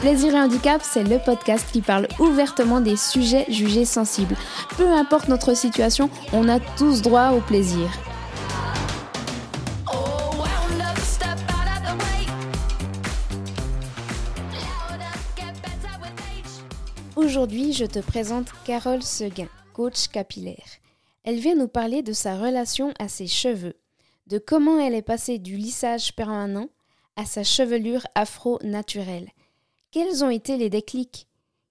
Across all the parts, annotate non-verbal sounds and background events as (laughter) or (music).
Plaisir et handicap, c'est le podcast qui parle ouvertement des sujets jugés sensibles. Peu importe notre situation, on a tous droit au plaisir. Oh. Aujourd'hui, je te présente Carole Seguin, coach capillaire. Elle vient nous parler de sa relation à ses cheveux, de comment elle est passée du lissage permanent à sa chevelure afro-naturelle. Quels ont été les déclics?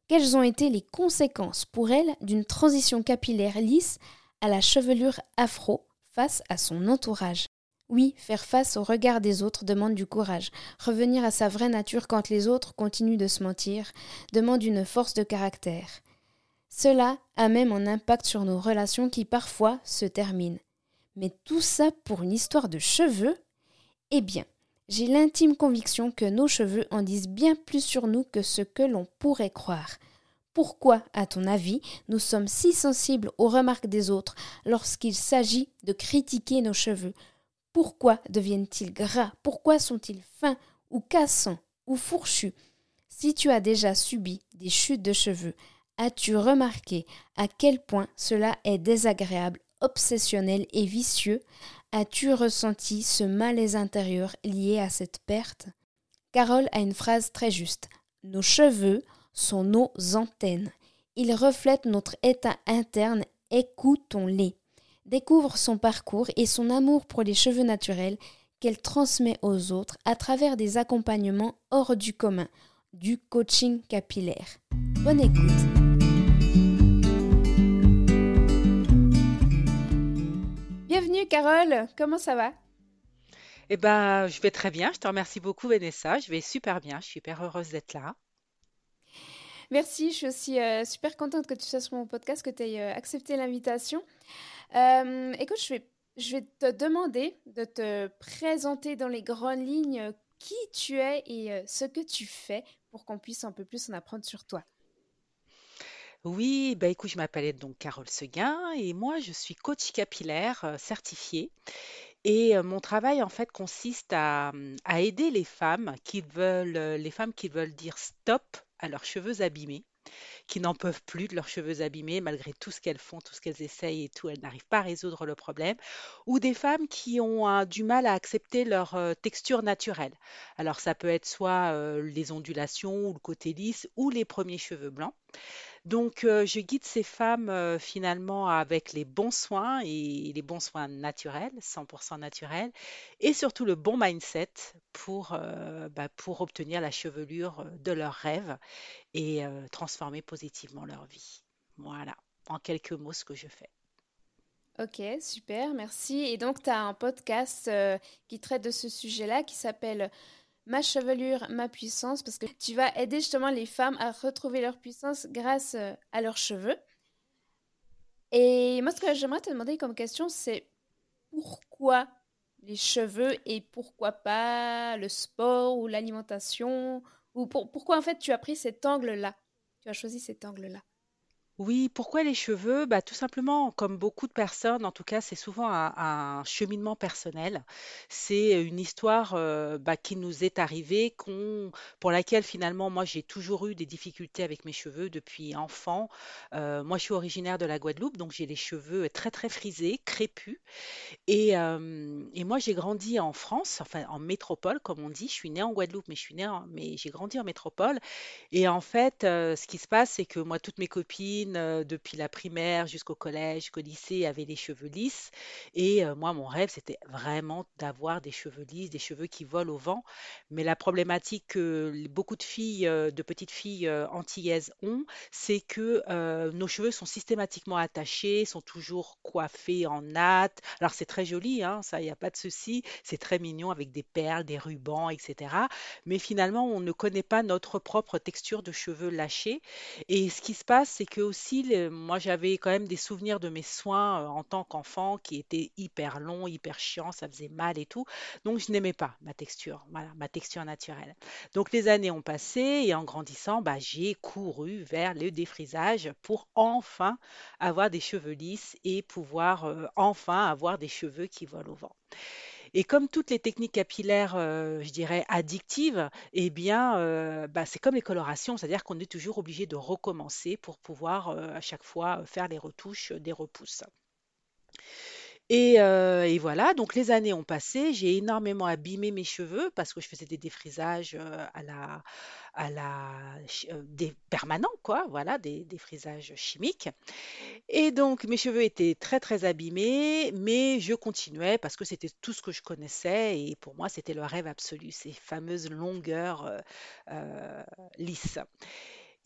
Quelles ont été les conséquences pour elle d'une transition capillaire lisse à la chevelure afro face à son entourage? Oui, faire face au regard des autres demande du courage. Revenir à sa vraie nature quand les autres continuent de se mentir demande une force de caractère. Cela a même un impact sur nos relations qui parfois se terminent. Mais tout ça pour une histoire de cheveux? Eh bien, j'ai l'intime conviction que nos cheveux en disent bien plus sur nous que ce que l'on pourrait croire. Pourquoi, à ton avis, nous sommes si sensibles aux remarques des autres lorsqu'il s'agit de critiquer nos cheveux? Pourquoi deviennent-ils gras? Pourquoi sont-ils fins ou cassants ou fourchus? Si tu as déjà subi des chutes de cheveux, As-tu remarqué à quel point cela est désagréable, obsessionnel et vicieux? As-tu ressenti ce malaise intérieur lié à cette perte? Carole a une phrase très juste. Nos cheveux sont nos antennes. Ils reflètent notre état interne. Écoutons-les. Découvre son parcours et son amour pour les cheveux naturels qu'elle transmet aux autres à travers des accompagnements hors du commun, du coaching capillaire. Bonne écoute. Carole, comment ça va? Eh ben, je vais très bien. Je te remercie beaucoup, Vanessa. Je vais super bien. Je suis super heureuse d'être là. Merci, je suis aussi euh, super contente que tu sois sur mon podcast, que tu aies euh, accepté l'invitation. Euh, écoute, je vais, je vais te demander de te présenter dans les grandes lignes qui tu es et ce que tu fais pour qu'on puisse un peu plus en apprendre sur toi. Oui, bah écoute, je m'appelle donc Carole Seguin et moi, je suis coach capillaire euh, certifiée. Et euh, mon travail, en fait, consiste à, à aider les femmes qui veulent, euh, les femmes qui veulent dire stop à leurs cheveux abîmés, qui n'en peuvent plus de leurs cheveux abîmés, malgré tout ce qu'elles font, tout ce qu'elles essayent et tout, elles n'arrivent pas à résoudre le problème, ou des femmes qui ont du mal à accepter leur texture naturelle. Alors, ça peut être soit les ondulations ou le côté lisse ou les premiers cheveux blancs. Donc, euh, je guide ces femmes euh, finalement avec les bons soins et les bons soins naturels, 100% naturels, et surtout le bon mindset pour, euh, bah, obtenir la chevelure de leurs rêves et transformer positivement leur vie. Voilà, en quelques mots ce que je fais. Ok, super, merci. Et donc, tu as un podcast qui traite de ce sujet-là qui s'appelle Ma chevelure, ma puissance, parce que tu vas aider justement les femmes à retrouver leur puissance grâce euh, à leurs cheveux. Et moi, ce que j'aimerais te demander comme question, c'est pourquoi les cheveux et pourquoi pas le sport ou l'alimentation? Ou pour- pourquoi en fait tu as pris cet angle-là? Tu as choisi cet angle-là. Oui, pourquoi les cheveux? Bah, tout simplement, comme beaucoup de personnes, en tout cas, c'est souvent un, cheminement personnel. C'est une histoire euh, bah, qui nous est arrivée, qu'on, pour laquelle finalement, moi, j'ai toujours eu des difficultés avec mes cheveux depuis enfant. Euh, moi, je suis originaire de la Guadeloupe, donc j'ai les cheveux très, très frisés, crépus. Et, euh, et moi, j'ai grandi en France, enfin en métropole, comme on dit. Je suis née en Guadeloupe, mais je suis née mais j'ai grandi en métropole. Et en fait, ce qui se passe, c'est que moi, toutes mes copines, euh, depuis la primaire jusqu'au collège, jusqu'au lycée, avaient les cheveux lisses. Et euh, moi, mon rêve, c'était vraiment d'avoir des cheveux lisses, des cheveux qui volent au vent. Mais la problématique que beaucoup de filles, euh, de petites filles antillaises ont, c'est que nos cheveux sont systématiquement attachés, sont toujours coiffés en natte. Alors, c'est très joli, hein, ça, il n'y a pas de souci. C'est très mignon avec des perles, des rubans, etc. Mais finalement, on ne connaît pas notre propre texture de cheveux lâchés. Et ce qui se passe, c'est que moi j'avais quand même des souvenirs de mes soins euh, en tant qu'enfant qui étaient hyper longs, hyper chiants, ça faisait mal et tout. Donc je n'aimais pas ma texture, voilà, ma texture naturelle. Donc les années ont passé et en grandissant, bah, j'ai couru vers le défrisage pour enfin avoir des cheveux lisses et pouvoir euh, enfin avoir des cheveux qui volent au vent. Et comme toutes les techniques capillaires, heu, je dirais addictives, eh bien, heu, bah, c'est comme les colorations, c'est-à-dire qu'on est toujours obligé de recommencer pour pouvoir, heu, à chaque fois, faire les retouches, des repousses. Et, heu, et voilà, donc les années ont passé, j'ai énormément abîmé mes cheveux parce que je faisais des défrisages, heu, à la à la heu, des permanents quoi, voilà, des défrisages chimiques. Et donc mes cheveux étaient très, très abîmés, mais je continuais parce que c'était tout ce que je connaissais et pour moi, c'était le rêve absolu, ces fameuses longueurs, lisses.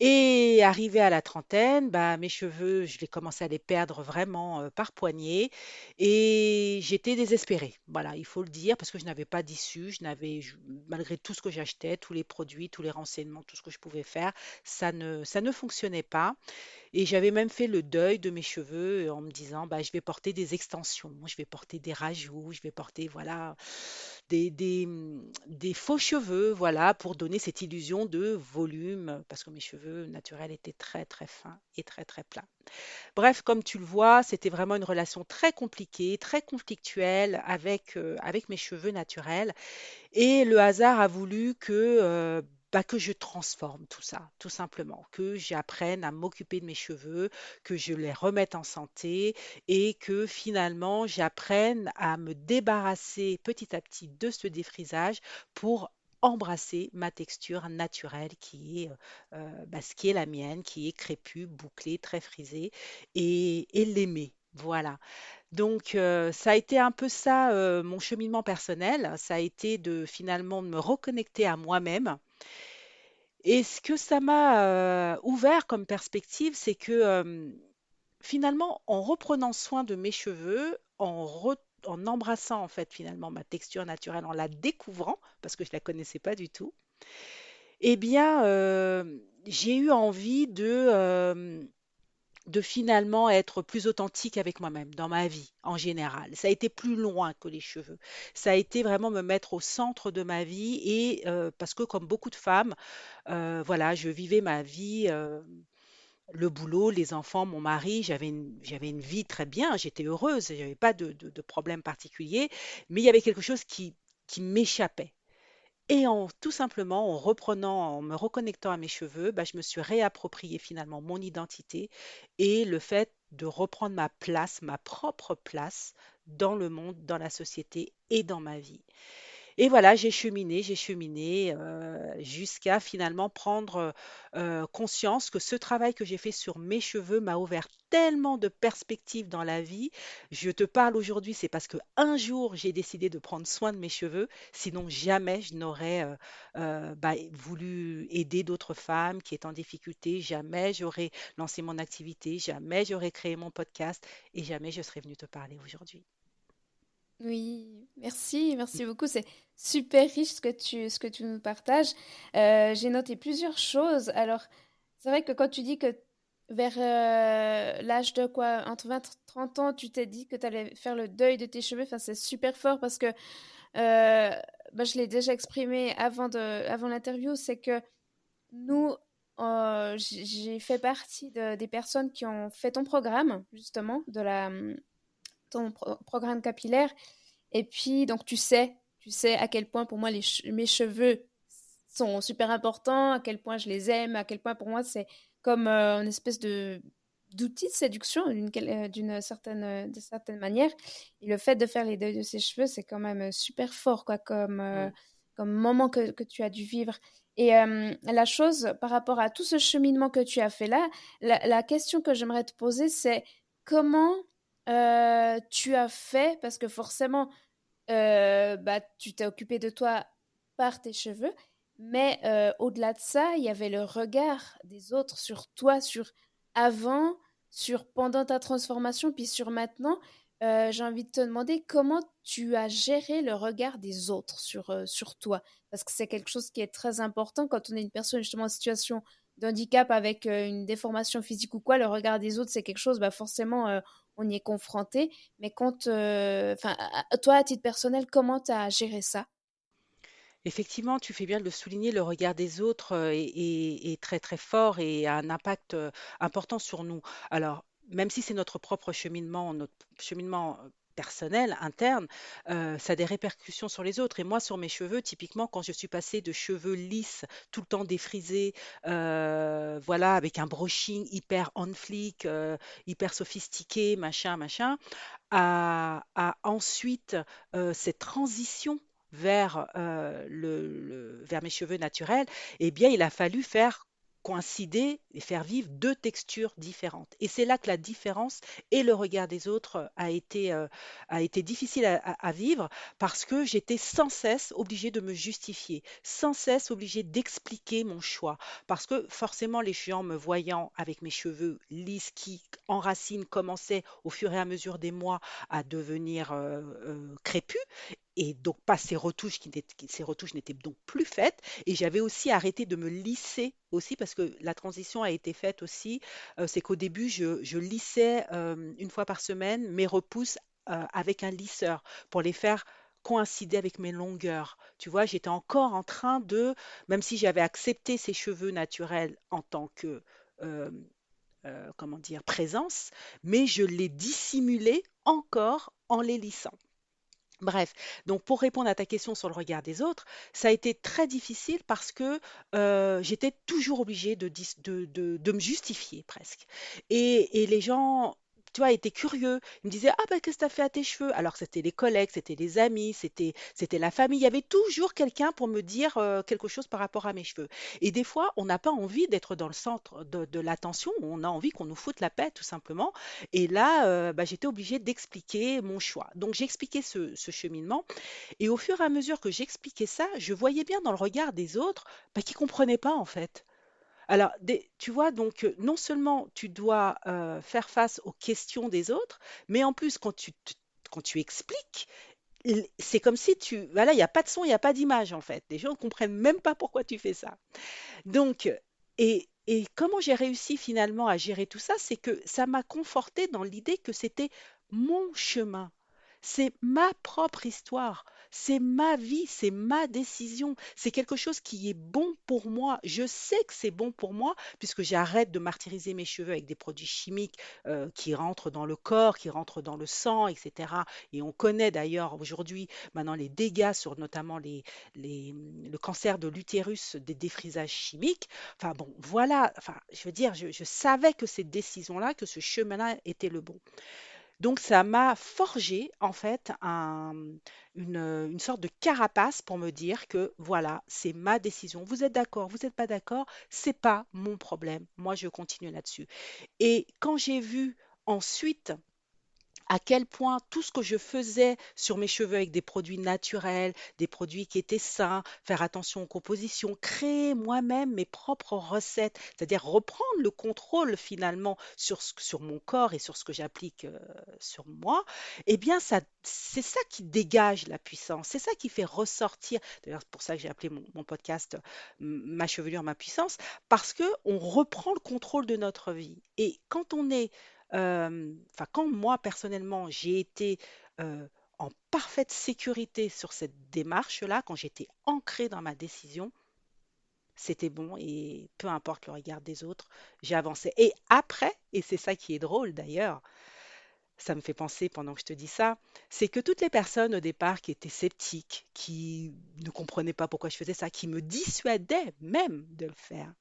Et arrivé à la trentaine, bah, mes cheveux, je les commençais à les perdre vraiment, par poignées et j'étais désespérée. Voilà, il faut le dire parce que je n'avais pas d'issue, je n'avais malgré tout ce que j'achetais, tous les produits, tous les renseignements, tout ce que je pouvais faire, ça ne fonctionnait pas. Et j'avais même fait le deuil de mes cheveux en me disant, bah, je vais porter des extensions, je vais porter des rajouts, je vais porter, voilà, des, faux cheveux, voilà, pour donner cette illusion de volume, parce que mes cheveux naturels étaient très, très fins et très, très plats. Bref, comme tu le vois, c'était vraiment une relation très compliquée, très conflictuelle avec, euh, avec mes cheveux naturels. Et le hasard a voulu que, euh, que je transforme tout ça, tout simplement, que j'apprenne à m'occuper de mes cheveux, que je les remette en santé et que finalement j'apprenne à me débarrasser petit à petit de ce défrisage pour embrasser ma texture naturelle qui est, euh, euh, bah, la mienne, qui est crépue, bouclée, très frisée et, l'aimer. Voilà. Donc, heu, ça a été un peu ça, mon cheminement personnel. Ça a été de finalement de me reconnecter à moi-même et ce que ça m'a, heu, ouvert comme perspective, c'est que, hem, finalement, en reprenant soin de mes cheveux, en embrassant, en fait, finalement, ma texture naturelle, en la découvrant, parce que je la connaissais pas du tout, et bien, hem, j'ai eu envie de, de finalement être plus authentique avec moi-même dans ma vie en général. Ça a été plus loin que les cheveux. Ça a été vraiment me mettre au centre de ma vie et euh, parce que comme beaucoup de femmes, euh, voilà, je vivais ma vie, euh, le boulot, les enfants, mon mari, j'avais une, une vie très bien, j'étais heureuse, j'avais pas de, de, de problème particulier, mais il y avait quelque chose qui, qui m'échappait. Et en tout simplement, en reprenant, en me reconnectant à mes cheveux, bah, je me suis réapproprié finalement mon identité et le fait de reprendre ma place, ma propre place dans le monde, dans la société et dans ma vie. Et voilà, j'ai cheminé, j'ai cheminé, heu, jusqu'à finalement prendre, heu conscience que ce travail que j'ai fait sur mes cheveux m'a ouvert tellement de perspectives dans la vie. Je te parle aujourd'hui, c'est parce qu'un jour j'ai décidé de prendre soin de mes cheveux, sinon jamais je n'aurais, heu, bah, voulu aider d'autres femmes qui étaient en difficulté, jamais j'aurais lancé mon activité, jamais j'aurais créé mon podcast et jamais je serais venue te parler aujourd'hui. Oui, merci, merci beaucoup. C'est super riche ce que tu, ce que tu nous partages. Euh, j'ai noté plusieurs choses. Alors, c'est vrai que quand tu dis que vers euh, l'âge de quoi, entre 20 et 30 ans, tu t'es dit que tu allais faire le deuil de tes cheveux, enfin, c'est super fort parce que euh, bah, je l'ai déjà exprimé avant avant l'interview, c'est que nous, euh, j'ai fait partie de- des personnes qui ont fait ton programme, justement, de la, ton pro- programme capillaire. Et puis, donc, tu sais, tu sais à quel point pour moi les che- mes cheveux sont super importants, à quel point je les aime, à quel point pour moi c'est comme euh, une espèce de d'outil de séduction d'une euh, certaine, euh, de certaine manière. Et le fait de faire les deuils de ses cheveux, c'est quand même super fort, quoi, comme, euh, comme moment que, que tu as dû vivre. Et euh, la chose par rapport à tout ce cheminement que tu as fait là, la, la question que j'aimerais te poser, c'est comment euh, tu as fait, parce que forcément, euh, bah, tu t'es occupé de toi par tes cheveux, mais euh, au-delà de ça, il y avait le regard des autres sur toi, sur avant, sur pendant ta transformation, puis sur maintenant. J'ai envie de te demander comment tu as géré le regard des autres sur, sur toi, parce que c'est quelque chose qui est très important quand on est une personne justement en situation d'handicap avec euh, une déformation physique ou quoi, le regard des autres, c'est quelque chose, bah forcément, euh, on y est confronté. Mais quand, euh, toi, à titre personnel, comment tu as géré ça? Effectivement, tu fais bien de le souligner, le regard des autres est, est- très très fort et a un impact important sur nous. Alors, même si c'est notre propre cheminement, notre cheminement personnel, interne, euh, ça a des répercussions sur les autres. Et moi, sur mes cheveux, typiquement, quand je suis passée de cheveux lisses, tout le temps défrisés, euh, voilà, avec un brushing hyper on fleek, euh, hyper sophistiqué, machin, machin, à, ensuite cette transition vers, le- vers mes cheveux naturels, eh bien, il a fallu faire coïncider et faire vivre deux textures différentes. Et c'est là que la différence et le regard des autres euh, a été, euh, a été difficile à, vivre parce que j'étais sans cesse obligée de me justifier, sans cesse obligée d'expliquer mon choix. Parce que forcément, les gens me voyant avec mes cheveux lisses qui, en racine, commençaient au fur et à mesure des mois à devenir euh, crépus, et donc pas ces retouches qui, ces retouches n'étaient donc plus faites. Et j'avais aussi arrêté de me lisser aussi parce que la transition a été faite aussi. Euh, c'est qu'au début je, lissais euh, une fois par semaine mes repousses euh, avec un lisseur pour les faire coïncider avec mes longueurs. Tu vois j'étais encore en train de même si j'avais accepté ces cheveux naturels en tant que comment dire présence mais je les dissimulais encore en les lissant Bref, donc pour répondre à ta question sur le regard des autres, ça a été très difficile parce que j'étais toujours obligée de, de, me justifier presque. Et les gens, tu vois, étaient curieux. Ils me disaient, Ah ben qu'est-ce que tu as fait à tes cheveux? Alors c'était les collègues, c'était les amis, c'était c'était la famille. Il y avait toujours quelqu'un pour me dire euh, quelque chose par rapport à mes cheveux. Et des fois, on n'a pas envie d'être dans le centre de, l'attention, on a envie qu'on nous foute la paix tout simplement. Et là, euh, bah, j'étais obligée d'expliquer mon choix. Donc j'ai expliqué ce, cheminement et au fur et à mesure que j'expliquais ça, je voyais bien dans le regard des autres bah, qu'ils ne comprenaient pas en fait. Alors, tu vois, donc euh, non seulement tu dois euh, faire face aux questions des autres, mais en plus quand tu, quand tu expliques, c'est comme si tu... Voilà, il n'y a pas de son, il n'y a pas d'image en fait. Les gens ne comprennent même pas pourquoi tu fais ça. Donc, et, et comment j'ai réussi finalement à gérer tout ça, c'est que ça m'a conforté dans l'idée que c'était mon chemin. C'est ma propre histoire, c'est ma vie, c'est ma décision, c'est quelque chose qui est bon pour moi. Je sais que c'est bon pour moi puisque j'arrête de martyriser mes cheveux avec des produits chimiques euh, qui rentrent dans le corps, qui rentrent dans le sang, etc. Et on connaît d'ailleurs aujourd'hui maintenant les dégâts sur notamment les, le cancer de l'utérus des défrisages chimiques. Enfin bon, voilà, enfin, je veux dire, je, je savais que cette décision-là, que ce chemin-là était le bon. Donc ça m'a forgé en fait un- une, une sorte de carapace pour me dire que voilà, c'est ma décision. Vous êtes d'accord, vous n'êtes pas d'accord, c'est pas mon problème. Moi, je continue là-dessus. Et quand j'ai vu ensuite à quel point tout ce que je faisais sur mes cheveux avec des produits naturels, des produits qui étaient sains, faire attention aux compositions, créer moi-même mes propres recettes, c'est-à-dire reprendre le contrôle finalement sur, sur mon corps et sur ce que j'applique euh, sur moi, eh bien ça, c'est ça qui dégage la puissance, c'est ça qui fait ressortir, d'ailleurs c'est pour ça que j'ai appelé mon, mon podcast Ma chevelure, ma puissance, parce que on reprend le contrôle de notre vie. Et quand on est enfin, quand moi, personnellement, j'ai été, en parfaite sécurité sur cette démarche-là, quand j'étais ancrée dans ma décision, c'était bon et peu importe le regard des autres, j'ai avancé et après et c'est ça qui est drôle d'ailleurs, ça me fait penser pendant que je te dis ça, c'est que toutes les personnes au départ qui étaient sceptiques, qui ne comprenaient pas pourquoi je faisais ça, qui me dissuadaient même de le faire,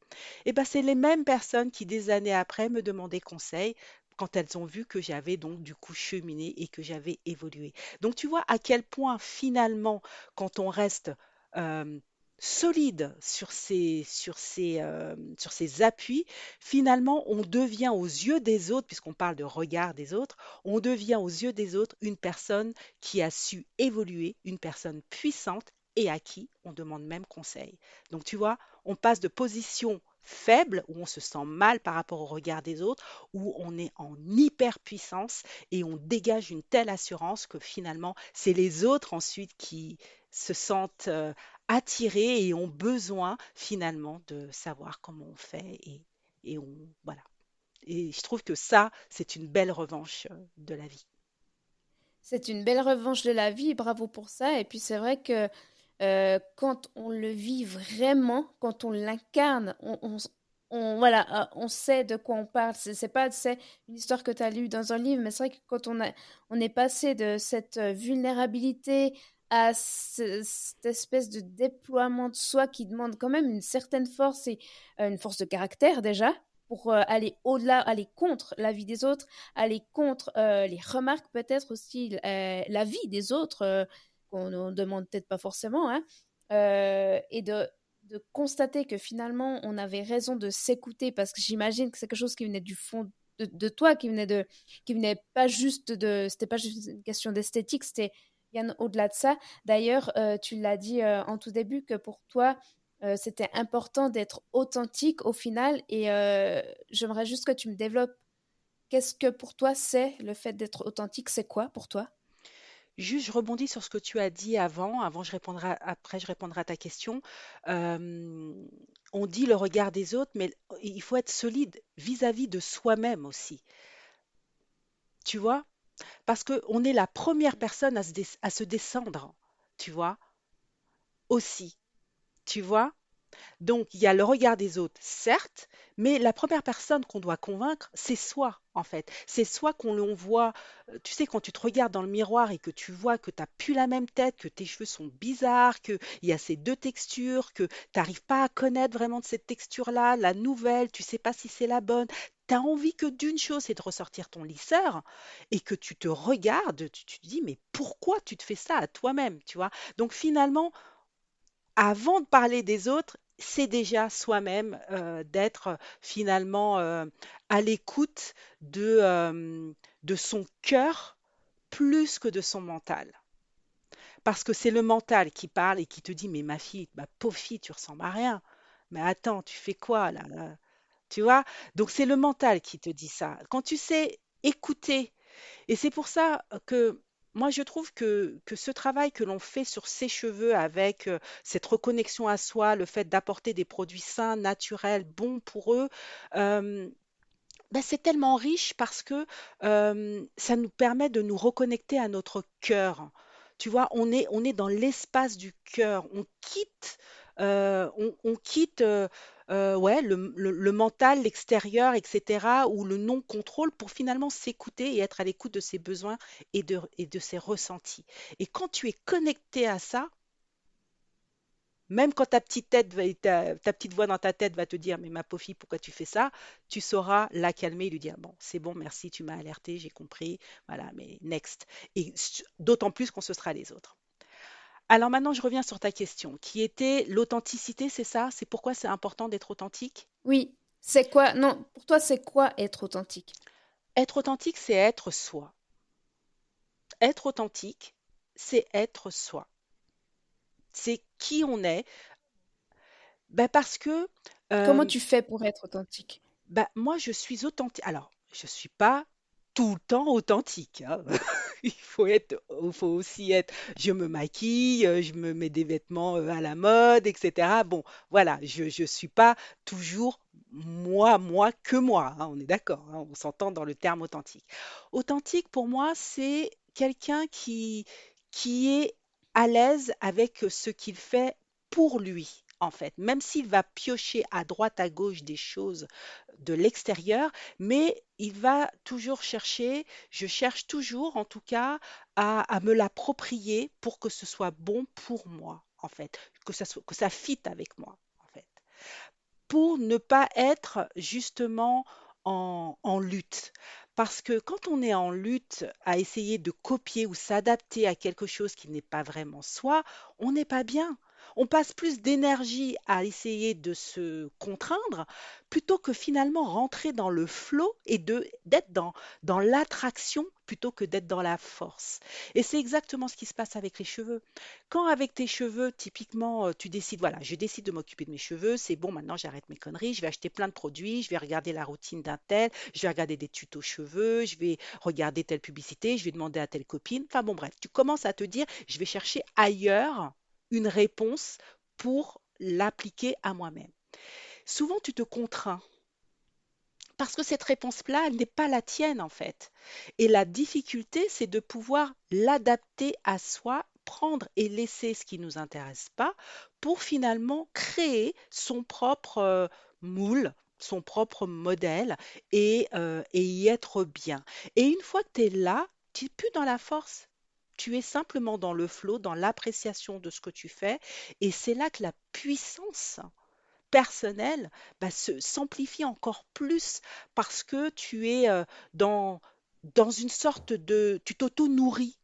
et ben, c'est les mêmes personnes qui, des années après, me demandaient conseil quand elles ont vu que j'avais donc du coup cheminé et que j'avais évolué. Donc tu vois à quel point finalement, quand on reste euh, solide sur ses, sur ses, euh, sur ses appuis, finalement on devient aux yeux des autres, puisqu'on parle de regard des autres, on devient aux yeux des autres une personne qui a su évoluer, une personne puissante et à qui on demande même conseil. Donc tu vois, on passe de position faible, où on se sent mal par rapport au regard des autres, où on est en hyperpuissance et on dégage une telle assurance que finalement, c'est les autres ensuite qui se sentent euh, attirés et ont besoin finalement de savoir comment on fait et, et on voilà. Et je trouve que ça, c'est une belle revanche euh, de la vie. C'est une belle revanche de la vie, bravo pour ça. Et puis c'est vrai que euh, quand on le vit vraiment, quand on l'incarne, on, voilà, euh, on sait de quoi on parle. C'est pas une histoire que tu as lue dans un livre, mais c'est vrai que quand on est passé de cette euh, vulnérabilité à ce- cette espèce de déploiement de soi qui demande quand même une certaine force et euh, une force de caractère déjà pour aller au-delà, aller contre la vie des autres, aller contre les remarques peut-être aussi, la vie des autres qu'on ne demande peut-être pas forcément, hein, euh, et de de constater que finalement on avait raison de s'écouter parce que j'imagine que c'est quelque chose qui venait du fond de, de toi, qui venait de, qui venait pas juste de, c'était pas juste une question d'esthétique, c'était bien au-delà de ça. D'ailleurs, euh, tu l'as dit euh, en tout début que pour toi c'était important d'être authentique au final et j'aimerais juste que tu me développes. Qu'est-ce que pour toi c'est le fait d'être authentique? C'est quoi pour toi? Juste, je rebondis sur ce que tu as dit avant, avant je répondrai, après je répondrai à ta question. On dit le regard des autres, mais il faut être solide vis-à-vis de soi-même aussi, tu vois? Parce qu'on est la première personne à se descendre, tu vois, aussi, tu vois? Donc, il y a le regard des autres, certes, mais la première personne qu'on doit convaincre, c'est soi, en fait. C'est soi qu'on l'on voit. euh, Tu sais, quand tu te regardes dans le miroir et que tu vois que tu n'as plus la même tête, que tes cheveux sont bizarres, qu'il y a ces deux textures, que tu n'arrives pas à connaître vraiment cette texture-là, la nouvelle, tu sais pas si c'est la bonne. Tu as envie que d'une chose, c'est de ressortir ton lisseur et que tu te regardes, tu, tu te dis, mais pourquoi tu te fais ça à toi-même, tu vois? Donc finalement, avant de parler des autres, c'est déjà soi-même euh, d'être finalement euh, à l'écoute de, euh, de son cœur plus que de son mental. Parce que c'est le mental qui parle et qui te dit, mais ma fille, ma pauvre fille, tu ressembles à rien. Mais attends, tu fais quoi là, là? Tu vois? Donc c'est le mental qui te dit ça. Quand tu sais écouter et c'est pour ça que moi, je trouve que, que ce travail que l'on fait sur ses cheveux avec euh, cette reconnexion à soi, le fait d'apporter des produits sains, naturels, bons pour eux, euh, ben, c'est tellement riche parce que euh, ça nous permet de nous reconnecter à notre cœur. Tu vois, on est, on est dans l'espace du cœur. On quitte, on, quitte euh, ouais, le, le- mental, l'extérieur, etc., ou le non-contrôle pour finalement s'écouter et être à l'écoute de ses besoins et de, et de ses ressentis. Et quand tu es connecté à ça, même quand ta petite tête ta, ta petite voix dans ta tête va te dire, mais ma pauvre fille, pourquoi tu fais ça? Tu sauras la calmer et lui dire, bon, c'est bon, merci, tu m'as alerté, j'ai compris, voilà, mais next. Et d'autant plus qu'on se sera les autres. Alors maintenant, je reviens sur ta question, qui était l'authenticité, c'est ça? C'est pourquoi c'est important d'être authentique? Oui, c'est quoi? Non, pour toi c'est quoi être authentique? Être authentique, c'est être soi. Être authentique, c'est être soi. C'est qui on est. Ben parce que Comment euh, tu fais pour être authentique? Bah, moi, je suis authentique. Alors, je suis pas tout le temps authentique, hein. (laughs) (laughs) Il faut être, il faut aussi être, je me maquille, euh, je me mets des vêtements euh, à la mode, etc. Bon, voilà, je je suis pas toujours moi, moi, que moi, hein, on est d'accord, hein, on s'entend dans le terme authentique. Authentique, pour moi, c'est quelqu'un qui est à l'aise avec ce qu'il fait pour lui, en fait, même s'il va piocher à droite, à gauche des choses de l'extérieur, mais il va toujours chercher, je cherche toujours en tout cas à, me l'approprier pour que ce soit bon pour moi, en fait, que ça soit, que ça fitte avec moi, en fait, pour ne pas être justement en, en lutte. Parce que quand on est en lutte à essayer de copier ou s'adapter à quelque chose qui n'est pas vraiment soi, on n'est pas bien. On passe plus d'énergie à essayer de se contraindre plutôt que finalement rentrer dans le flow et d'être dans, dans l'attraction plutôt que d'être dans la force. Et c'est exactement ce qui se passe avec les cheveux. Quand avec tes cheveux, typiquement, euh, tu décides, voilà, je décide de m'occuper de mes cheveux, c'est bon, maintenant j'arrête mes conneries, je vais acheter plein de produits, je vais regarder la routine d'un tel, je vais regarder des tutos cheveux, je vais regarder telle publicité, je vais demander à telle copine. Enfin bon, bref, tu commences à te dire, je vais chercher ailleurs une réponse pour l'appliquer à moi-même. Souvent, tu te contrains parce que cette réponse-là, elle n'est pas la tienne en fait. Et la difficulté, c'est de pouvoir l'adapter à soi, prendre et laisser ce qui ne nous intéresse pas pour finalement créer son propre euh, moule, son propre modèle et, euh, et y être bien. Et une fois que tu es là, tu n'es plus dans la force. Tu es simplement dans le flot, dans l'appréciation de ce que tu fais. Et c'est là que la puissance personnelle bah, se, s'amplifie encore plus parce que tu es euh, dans, dans une sorte de... Tu t'auto-nourris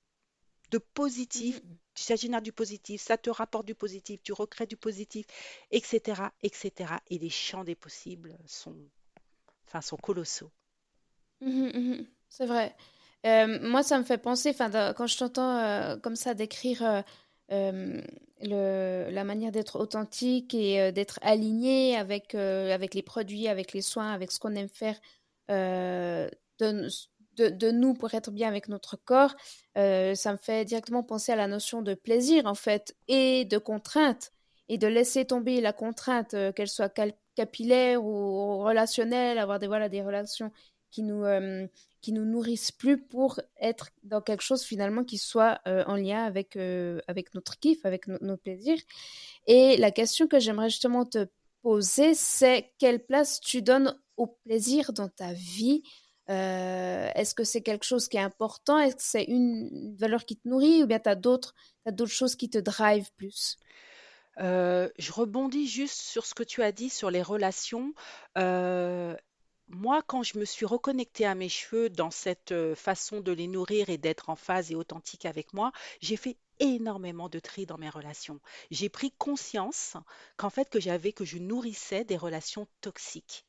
de positif, Mhm. ça génère du positif, ça te rapporte du positif, tu recrées du positif, etc., etc. Et les champs des possibles sont, enfin, sont colossaux. Mhm, mhm. C'est vrai. Euh, moi, ça me fait penser, quand je t'entends euh, comme ça décrire euh, la manière d'être authentique et d'être aligné avec, avec les produits, avec les soins, avec ce qu'on aime faire de, de, nous pour être bien avec notre corps, ça me fait directement penser à la notion de plaisir, en fait, et de contrainte, et de laisser tomber la contrainte, qu'elle soit capillaire ou relationnelle, avoir des, voilà, des relations qui nous, euh, qui nous nourrissent plus pour être dans quelque chose finalement qui soit euh, en lien avec, euh, avec notre kiff, avec no- nos plaisirs. Et la question que j'aimerais justement te poser, c'est quelle place tu donnes au plaisir dans ta vie? Est-ce que c'est quelque chose qui est important? Est-ce que c'est une valeur qui te nourrit? Ou bien tu as d'autres, choses qui te drive plus? Je rebondis juste sur ce que tu as dit sur les relations. Moi, quand je me suis reconnectée à mes cheveux dans cette euh, façon de les nourrir et d'être en phase et authentique avec moi, j'ai fait énormément de tri dans mes relations. J'ai pris conscience qu'en fait que j'avais que je nourrissais des relations toxiques.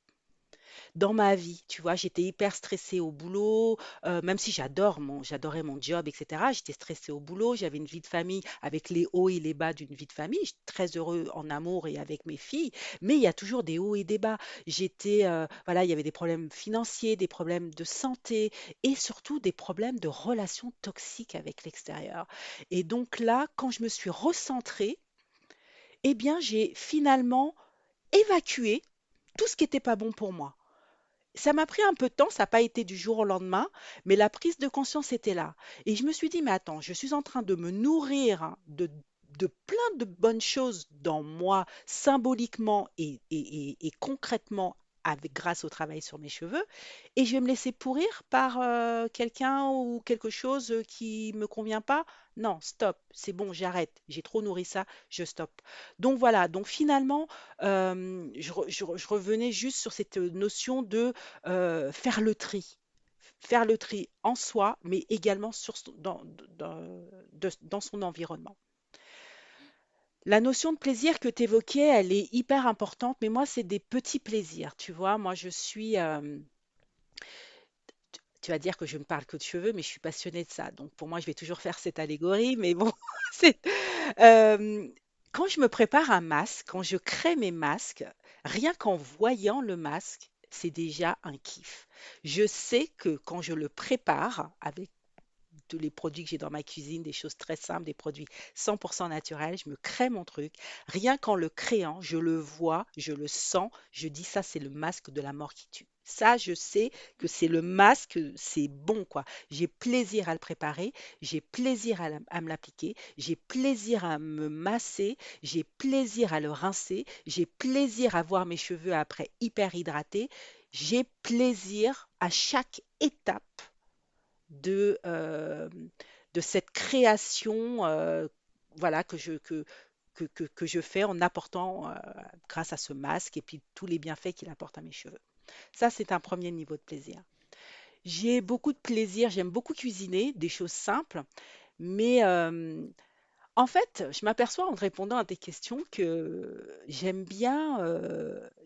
Dans ma vie, tu vois, j'étais hyper stressée au boulot, euh, même si j'adore mon, j'adorais mon job, etc. J'étais stressée au boulot, j'avais une vie de famille avec les hauts et les bas d'une vie de famille. J'étais très heureux en amour et avec mes filles, mais il y a toujours des hauts et des bas. J'étais, euh, voilà, il y avait des problèmes financiers, des problèmes de santé et surtout des problèmes de relations toxiques avec l'extérieur. Et donc là, quand je me suis recentrée, eh bien, j'ai finalement évacué tout ce qui n'était pas bon pour moi. Ça m'a pris un peu de temps, ça n'a pas été du jour au lendemain, mais la prise de conscience était là. Et je me suis dit, mais attends, je suis en train de me nourrir de, de plein de bonnes choses dans moi, symboliquement et concrètement, grâce au travail sur mes cheveux, et je vais me laisser pourrir par euh, quelqu'un ou quelque chose qui me convient pas. Non, stop, c'est bon, j'arrête. J'ai trop nourri ça, je stoppe. Donc voilà, donc finalement, euh, je, re- je re- je revenais juste sur cette notion de euh, faire le tri. Faire le tri en soi, mais également dans son environnement. La notion de plaisir que tu évoquais, elle est hyper importante, mais moi, c'est des petits plaisirs, tu vois. Moi, je suis, euh, tu vas dire que je ne parle que de cheveux, mais je suis passionnée de ça. Donc, pour moi, je vais toujours faire cette allégorie, mais bon, (laughs) c'est, euh, quand je me prépare un masque, quand je crée mes masques, rien qu'en voyant le masque, c'est déjà un kiff. Je sais que quand je le prépare avec tous les produits que j'ai dans ma cuisine, des choses très simples, des produits 100% naturels. Je me crée mon truc. Rien qu'en le créant, je le vois, je le sens, je dis ça, c'est le masque de la mort qui tue. Ça, je sais que c'est le masque, c'est bon, quoi. J'ai plaisir à le préparer, j'ai plaisir à, à me l'appliquer, j'ai plaisir à me masser, j'ai plaisir à le rincer, j'ai plaisir à voir mes cheveux après hyper hydratés, j'ai plaisir à chaque étape de, euh, de cette création euh, voilà, que je, que, que, que, je fais en apportant, euh, grâce à ce masque et puis tous les bienfaits qu'il apporte à mes cheveux. Ça, c'est un premier niveau de plaisir. J'ai beaucoup de plaisir, j'aime beaucoup cuisiner, des choses simples, mais en fait, je m'aperçois en répondant à tes questions que j'aime bien,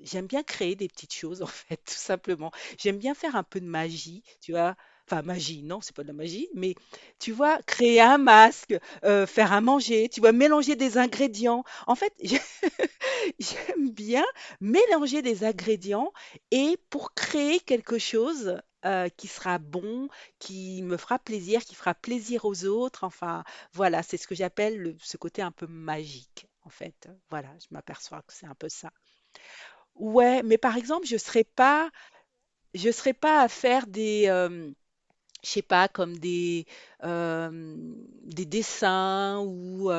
j'aime bien créer des petites choses, (laughs) en fait, tout simplement. J'aime bien faire un peu de magie, tu vois. Enfin, magie, non, c'est pas de la magie, mais tu vois, créer un masque, euh, faire à manger, tu vois, mélanger des ingrédients. En fait, j'ai- (laughs) j'aime bien mélanger des ingrédients et pour créer quelque chose euh, qui sera bon, qui me fera plaisir, qui fera plaisir aux autres. Enfin, voilà, c'est ce que j'appelle le- ce côté un peu magique. en fait. Voilà, je m'aperçois que c'est un peu ça. Ouais, mais par exemple, je serais pas, je serais pas à faire des, euh, je sais pas, comme des, des dessins ou,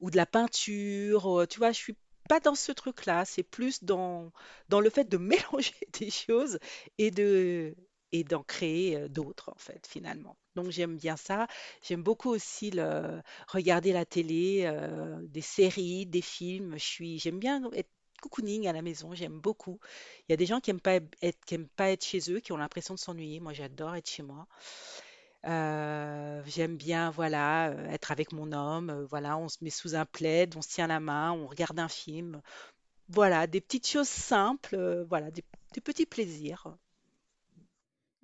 ou de la peinture. Tu vois, je suis pas dans ce truc-là. C'est plus dans, dans le fait de (laughs) mélanger des choses et de, et d'en créer d'autres, en fait, finalement. Donc j'aime bien ça. J'aime beaucoup aussi le, regarder la télé, des séries, des films. J'aime bien être cocooning à la maison. J'aime beaucoup. Il y a des gens qui aiment pas être, qui aiment pas être chez eux, qui ont l'impression de s'ennuyer. Moi, j'adore être chez moi. Euh, j'aime bien, voilà, euh, être avec mon homme. euh, voilà, on se met sous un plaid, on se tient la main, on regarde un film. Voilà, des petites choses simples, voilà, des, petits plaisirs.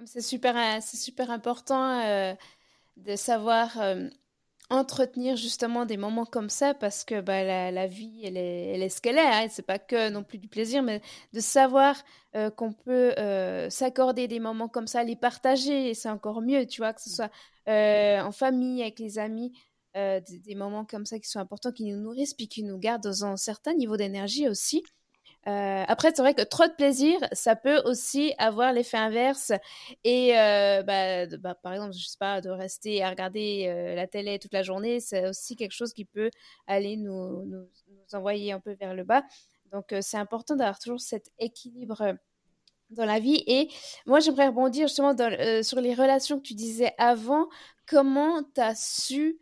C'est super, c'est super important de savoir entretenir justement des moments comme ça parce que bah, la, la vie, elle est, elle est ce qu'elle est. Hein, c'est pas que non plus du plaisir, mais de savoir euh, qu'on peut euh, s'accorder des moments comme ça, les partager, et c'est encore mieux, tu vois, que ce soit euh, en famille, avec les amis, des, des moments comme ça qui sont importants, qui nous nourrissent, puis qui nous gardent dans un certain niveau d'énergie aussi. Euh, après, c'est vrai que trop de plaisir, ça peut aussi avoir l'effet inverse. Et euh, bah, bah, par exemple, je sais pas, de rester à regarder euh, la télé toute la journée, c'est aussi quelque chose qui peut aller nous, nous, envoyer un peu vers le bas. Donc, c'est important d'avoir toujours cet équilibre dans la vie. Et moi, j'aimerais rebondir justement sur les relations que tu disais avant. Comment tu as su,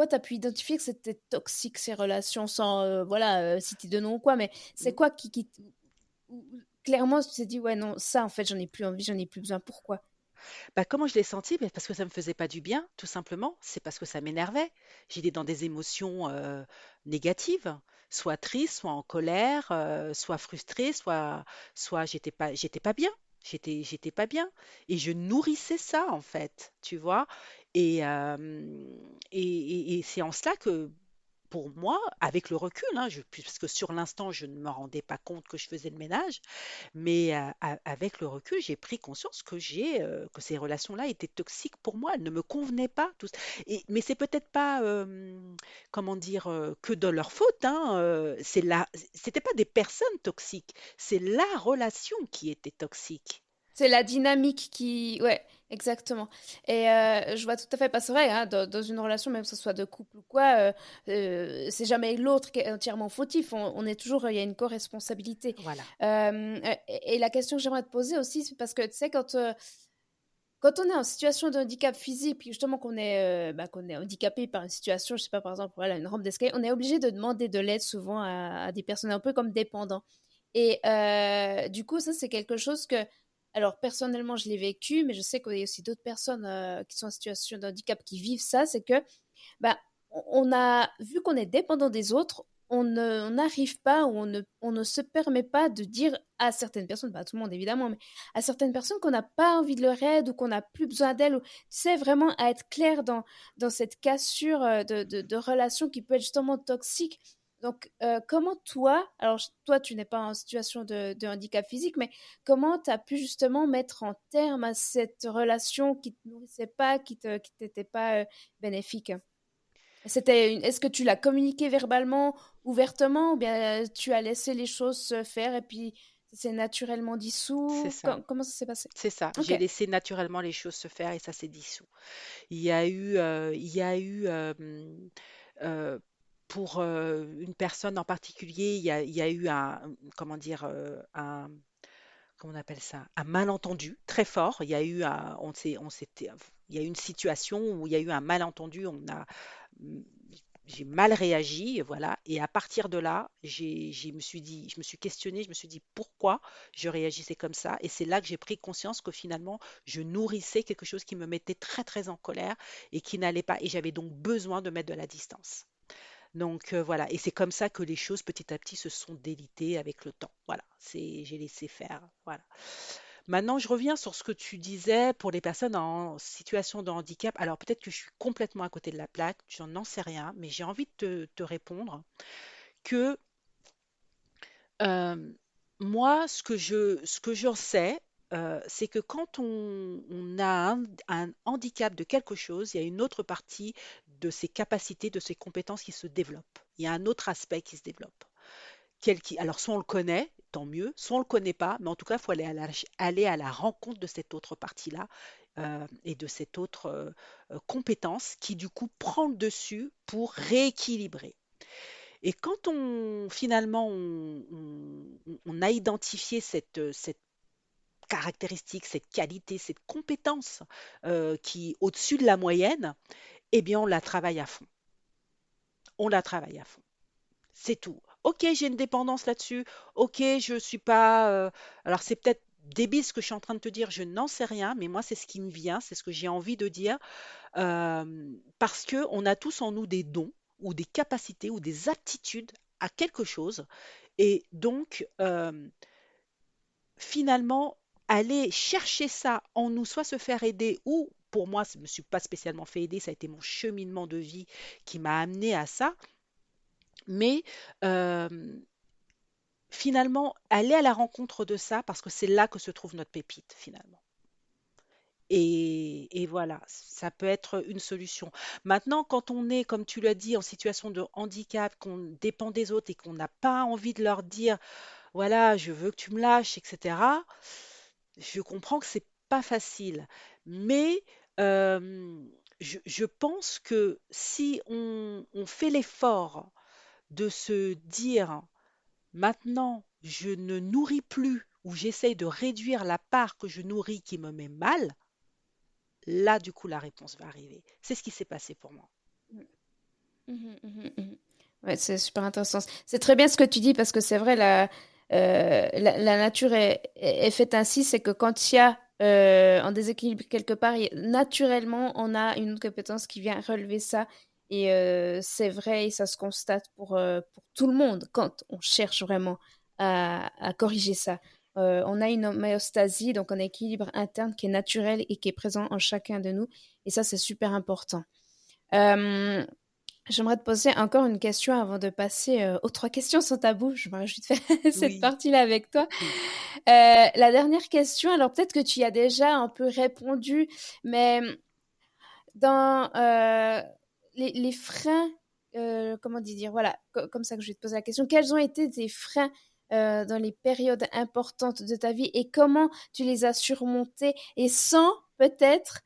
quoi tu as pu identifier que c'était toxique ces relations sans, euh, voilà, euh, citer de nom ou quoi, mais c'est quoi qui, qui clairement, tu t'es dit, ouais, non, ça, en fait, j'en ai plus envie, j'en ai plus besoin. Pourquoi? Bah, comment je l'ai senti? Bah, parce que ça me faisait pas du bien, tout simplement. C'est parce que ça m'énervait. J'étais dans des émotions euh, négatives, soit triste, soit en colère, euh, soit frustrée, soit, soit j'étais pas, j'étais pas bien. J'étais, j'étais pas bien. Et je nourrissais ça, en fait, tu vois? Et, et c'est en cela que pour moi, avec le recul, hein, puisque sur l'instant, je ne me rendais pas compte que je faisais le ménage, mais euh, avec le recul, j'ai pris conscience euh, que ces relations-là étaient toxiques pour moi. Elles ne me convenaient pas. Mais c'est peut-être pas, euh, comment dire, que de leur faute. Hein, c'est c'était pas des personnes toxiques, c'est la relation qui était toxique. C'est la dynamique qui... Ouais, exactement. Et euh, je vois tout à fait, pas c'est vrai, hein, dans, dans une relation, même que ce soit de couple ou quoi, euh, euh, c'est jamais l'autre qui est entièrement fautif. On, on est toujours, il y a une co-responsabilité. Voilà. Et, et la question que j'aimerais te poser aussi, c'est parce que tu sais, quand, quand on est en situation de handicap physique, justement qu'on est, euh, bah, qu'on est handicapé par une situation, je sais pas, par exemple, voilà, une rampe d'escalier, on est obligé de demander de l'aide souvent à, à des personnes un peu comme dépendants. Et euh, du coup, ça, c'est quelque chose que, alors personnellement, je l'ai vécu, mais je sais qu'il y a aussi d'autres personnes euh, qui sont en situation de handicap qui vivent ça, c'est que, bah, on a vu qu'on est dépendant des autres, on n'arrive pas ou on ne, on ne se permet pas de dire à certaines personnes, pas à tout le monde évidemment, mais à certaines personnes qu'on n'a pas envie de leur aide ou qu'on n'a plus besoin d'elles, tu sais, vraiment à être clair dans, dans cette cassure euh, de, de, de relation qui peut être justement toxique. Donc, euh, comment toi, alors toi, tu n'es pas en situation de, de handicap physique, mais comment tu as pu justement mettre en terme à cette relation qui te nourrissait pas, qui te, qui t'était pas euh, bénéfique? C'était une... Est-ce que tu l'as communiqué verbalement, ouvertement, ou bien euh, tu as laissé les choses se faire et puis c'est naturellement dissous? ça. Com- comment ça s'est passé? C'est ça. J'ai laissé naturellement les choses se faire et ça s'est dissous. Il y a eu, euh, il y a eu euh, euh, pour euh, une personne en particulier, il y a, eu un, comment dire, euh, un, comment on appelle ça, un malentendu très fort. Il y a eu on s'est, il y a une situation où il y a eu un malentendu. On a, j'ai mal réagi, voilà. Et à partir de là, j'ai- me suis je me suis questionnée, je me suis dit pourquoi je réagissais comme ça. Et c'est là que j'ai pris conscience que finalement, je nourrissais quelque chose qui me mettait très très en colère et qui n'allait pas. Et j'avais donc besoin de mettre de la distance. Donc euh, voilà, et c'est comme ça que les choses petit à petit se sont délitées avec le temps. Voilà, c'est j'ai laissé faire. Voilà. Maintenant, je reviens sur ce que tu disais pour les personnes en situation de handicap. Alors peut-être que je suis complètement à côté de la plaque, je n'en sais rien, mais j'ai envie de te, répondre que euh, moi, ce que je, ce que j'en sais, euh, c'est que quand on, a un, handicap de quelque chose, il y a une autre partie de ses capacités, de ses compétences qui se développe. Il y a un autre aspect qui se développe. Alors, soit on le connaît, tant mieux, soit on ne le connaît pas, mais en tout cas, il faut aller à la, à la rencontre de cette autre partie-là euh, et de cette autre euh, compétence qui, du coup, prend le dessus pour rééquilibrer. Et quand on finalement on, on- on a identifié cette, cette cette qualité, cette compétence euh, qui est au-dessus de la moyenne, eh bien on la travaille à fond. On la travaille à fond. C'est tout. Ok, j'ai une dépendance là-dessus. Ok, je suis pas. euh, Alors c'est peut-être débile ce que je suis en train de te dire. Je n'en sais rien, mais moi c'est ce qui me vient, c'est ce que j'ai envie de dire, euh, parce que on a tous en nous des dons ou des capacités ou des aptitudes à quelque chose, et donc finalement aller chercher ça en nous, soit se faire aider ou pour moi, je ne me suis pas spécialement fait aider, ça a été mon cheminement de vie qui m'a amené à ça. Mais euh, finalement, aller à la rencontre de ça, parce que c'est là que se trouve notre pépite, finalement. Et, et voilà, ça peut être une solution. Maintenant, quand on est, comme tu l'as dit, en situation de handicap, qu'on dépend des autres et qu'on n'a pas envie de leur dire, voilà, je veux que tu me lâches, etc., je comprends que c'est pas facile. Mais euh, je, pense que si on, fait l'effort de se dire Maintenant, je ne nourris plus ou j'essaye de réduire la part que je nourris qui me met mal, là, du coup, la réponse va arriver. C'est ce qui s'est passé pour moi. Mhm, mhm, mhm. Ouais, c'est super intéressant. C'est très bien ce que tu dis parce que c'est vrai, la, euh, la, nature est, faite ainsi, c'est que quand il y a euh, un déséquilibre quelque part, naturellement, on a une compétence qui vient relever ça. Et euh, c'est vrai, et ça se constate pour, tout le monde quand on cherche vraiment à, corriger ça. On a une homéostasie, donc un équilibre interne qui est naturel et qui est présent en chacun de nous. Et ça, c'est super important. J'aimerais te poser encore une question avant de passer euh, aux trois questions sans tabou. Je me réjouis de faire (laughs) cette Oui, partie-là avec toi. oui. Euh, la dernière question, alors peut-être que tu y as déjà un peu répondu, mais dans euh, les, les freins, comment dire, voilà, co- comme ça que je vais te poser la question, quels ont été tes freins dans les périodes importantes de ta vie et comment tu les as surmontés et sans peut-être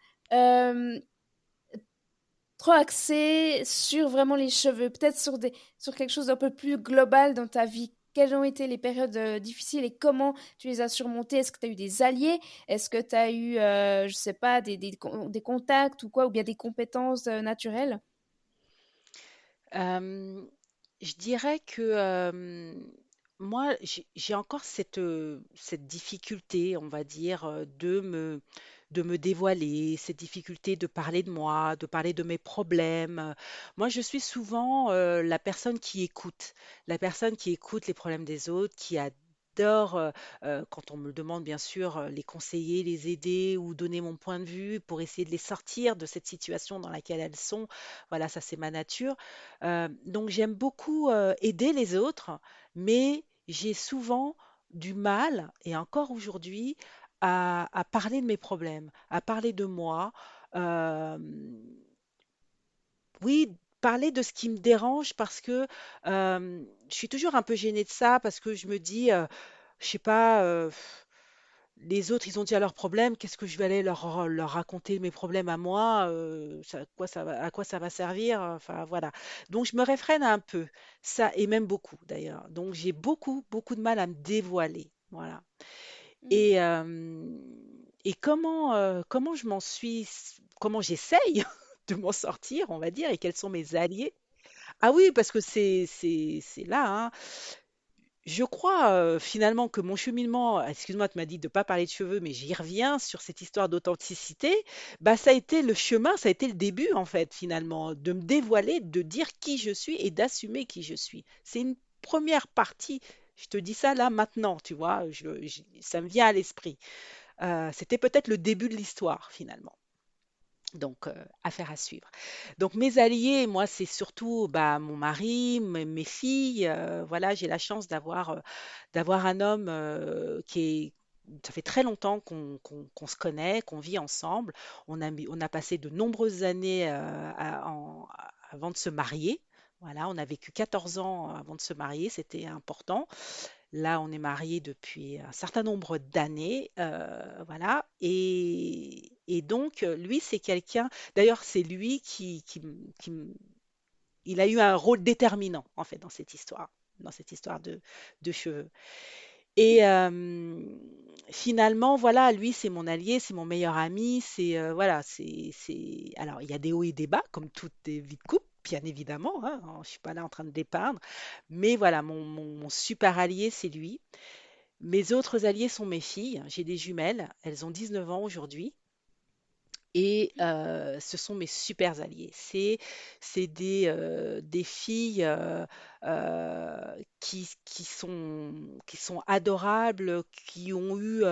trop axé sur vraiment les cheveux, peut-être sur sur quelque chose d'un peu plus global dans ta vie. Quelles ont été les périodes euh, difficiles et comment tu les as surmontées? Est-ce que tu as eu des alliés? Est-ce que tu as eu, euh, je sais pas, des, des, con- des contacts ou quoi, ou bien des compétences euh, naturelles? Je dirais que moi, j'ai encore cette, euh, cette difficulté, on va dire, de me, de me dévoiler, cette difficulté de parler de moi, de parler de mes problèmes. Moi, je suis souvent euh, la personne qui écoute, la personne qui écoute les problèmes des autres, qui adore, euh, euh, quand on me le demande, bien sûr, les conseiller, les aider ou donner mon point de vue pour essayer de les sortir de cette situation dans laquelle elles sont. Voilà, ça, c'est ma nature. Donc j'aime beaucoup aider les autres, mais j'ai souvent du mal, et encore aujourd'hui, à, parler de mes problèmes, à parler de moi. Oui, parler de ce qui me dérange parce que je suis toujours un peu gênée de ça, parce que je me dis, euh, je sais pas, les autres, ils ont déjà leurs problèmes. Qu'est-ce que je vais aller leur, raconter mes problèmes à moi? ça- à quoi ça va, à quoi ça va servir? Enfin, voilà. Donc, je me réfrène un peu. Ça, et même beaucoup d'ailleurs. Donc, j'ai beaucoup, beaucoup de mal à me dévoiler. Voilà. Et, euh, et comment, euh, comment je m'en suis, comment j'essaye (laughs) de m'en sortir, on va dire, et quels sont mes alliés? Ah oui, parce que c'est, c'est, c'est là, hein. Je crois euh, finalement que mon cheminement, excuse-moi, tu m'as dit de ne pas parler de cheveux, mais j'y reviens sur cette histoire d'authenticité, bah ça a été le chemin, ça a été le début en fait finalement, de me dévoiler, de dire qui je suis et d'assumer qui je suis. C'est une première partie. Je te dis ça là maintenant, tu vois, ça me vient à l'esprit. Euh, c'était peut-être le début de l'histoire finalement. Donc, euh, affaire à suivre. Donc, mes alliés, moi, c'est surtout bah, mon mari, mes, filles. euh, voilà, j'ai la chance d'avoir d'avoir un homme qui est ça fait très longtemps qu'on se connaît, qu'on vit ensemble. On a, on a passé de nombreuses années avant de se marier. On a vécu 14 ans avant de se marier, c'était important. Là, on est mariés depuis un certain nombre d'années, euh, voilà. Et, donc, euh, lui, c'est quelqu'un. D'ailleurs, c'est lui qui, a eu un rôle déterminant en fait dans cette histoire, dans cette histoire de, cheveux. Et euh, finalement, voilà, lui, c'est mon allié, c'est mon meilleur ami, c'est euh, voilà, c'est. Alors, il y a des hauts et des bas, comme toutes les vies de couple, bien évidemment. Hein, je suis pas là en train de dépeindre, mais voilà, mon, super allié, c'est lui. Mes autres alliés sont mes filles. J'ai des jumelles, elles ont 19 ans aujourd'hui. Et euh, ce sont mes super alliés. C'est euh, des filles euh, qui, sont, qui sont adorables, qui ont eu,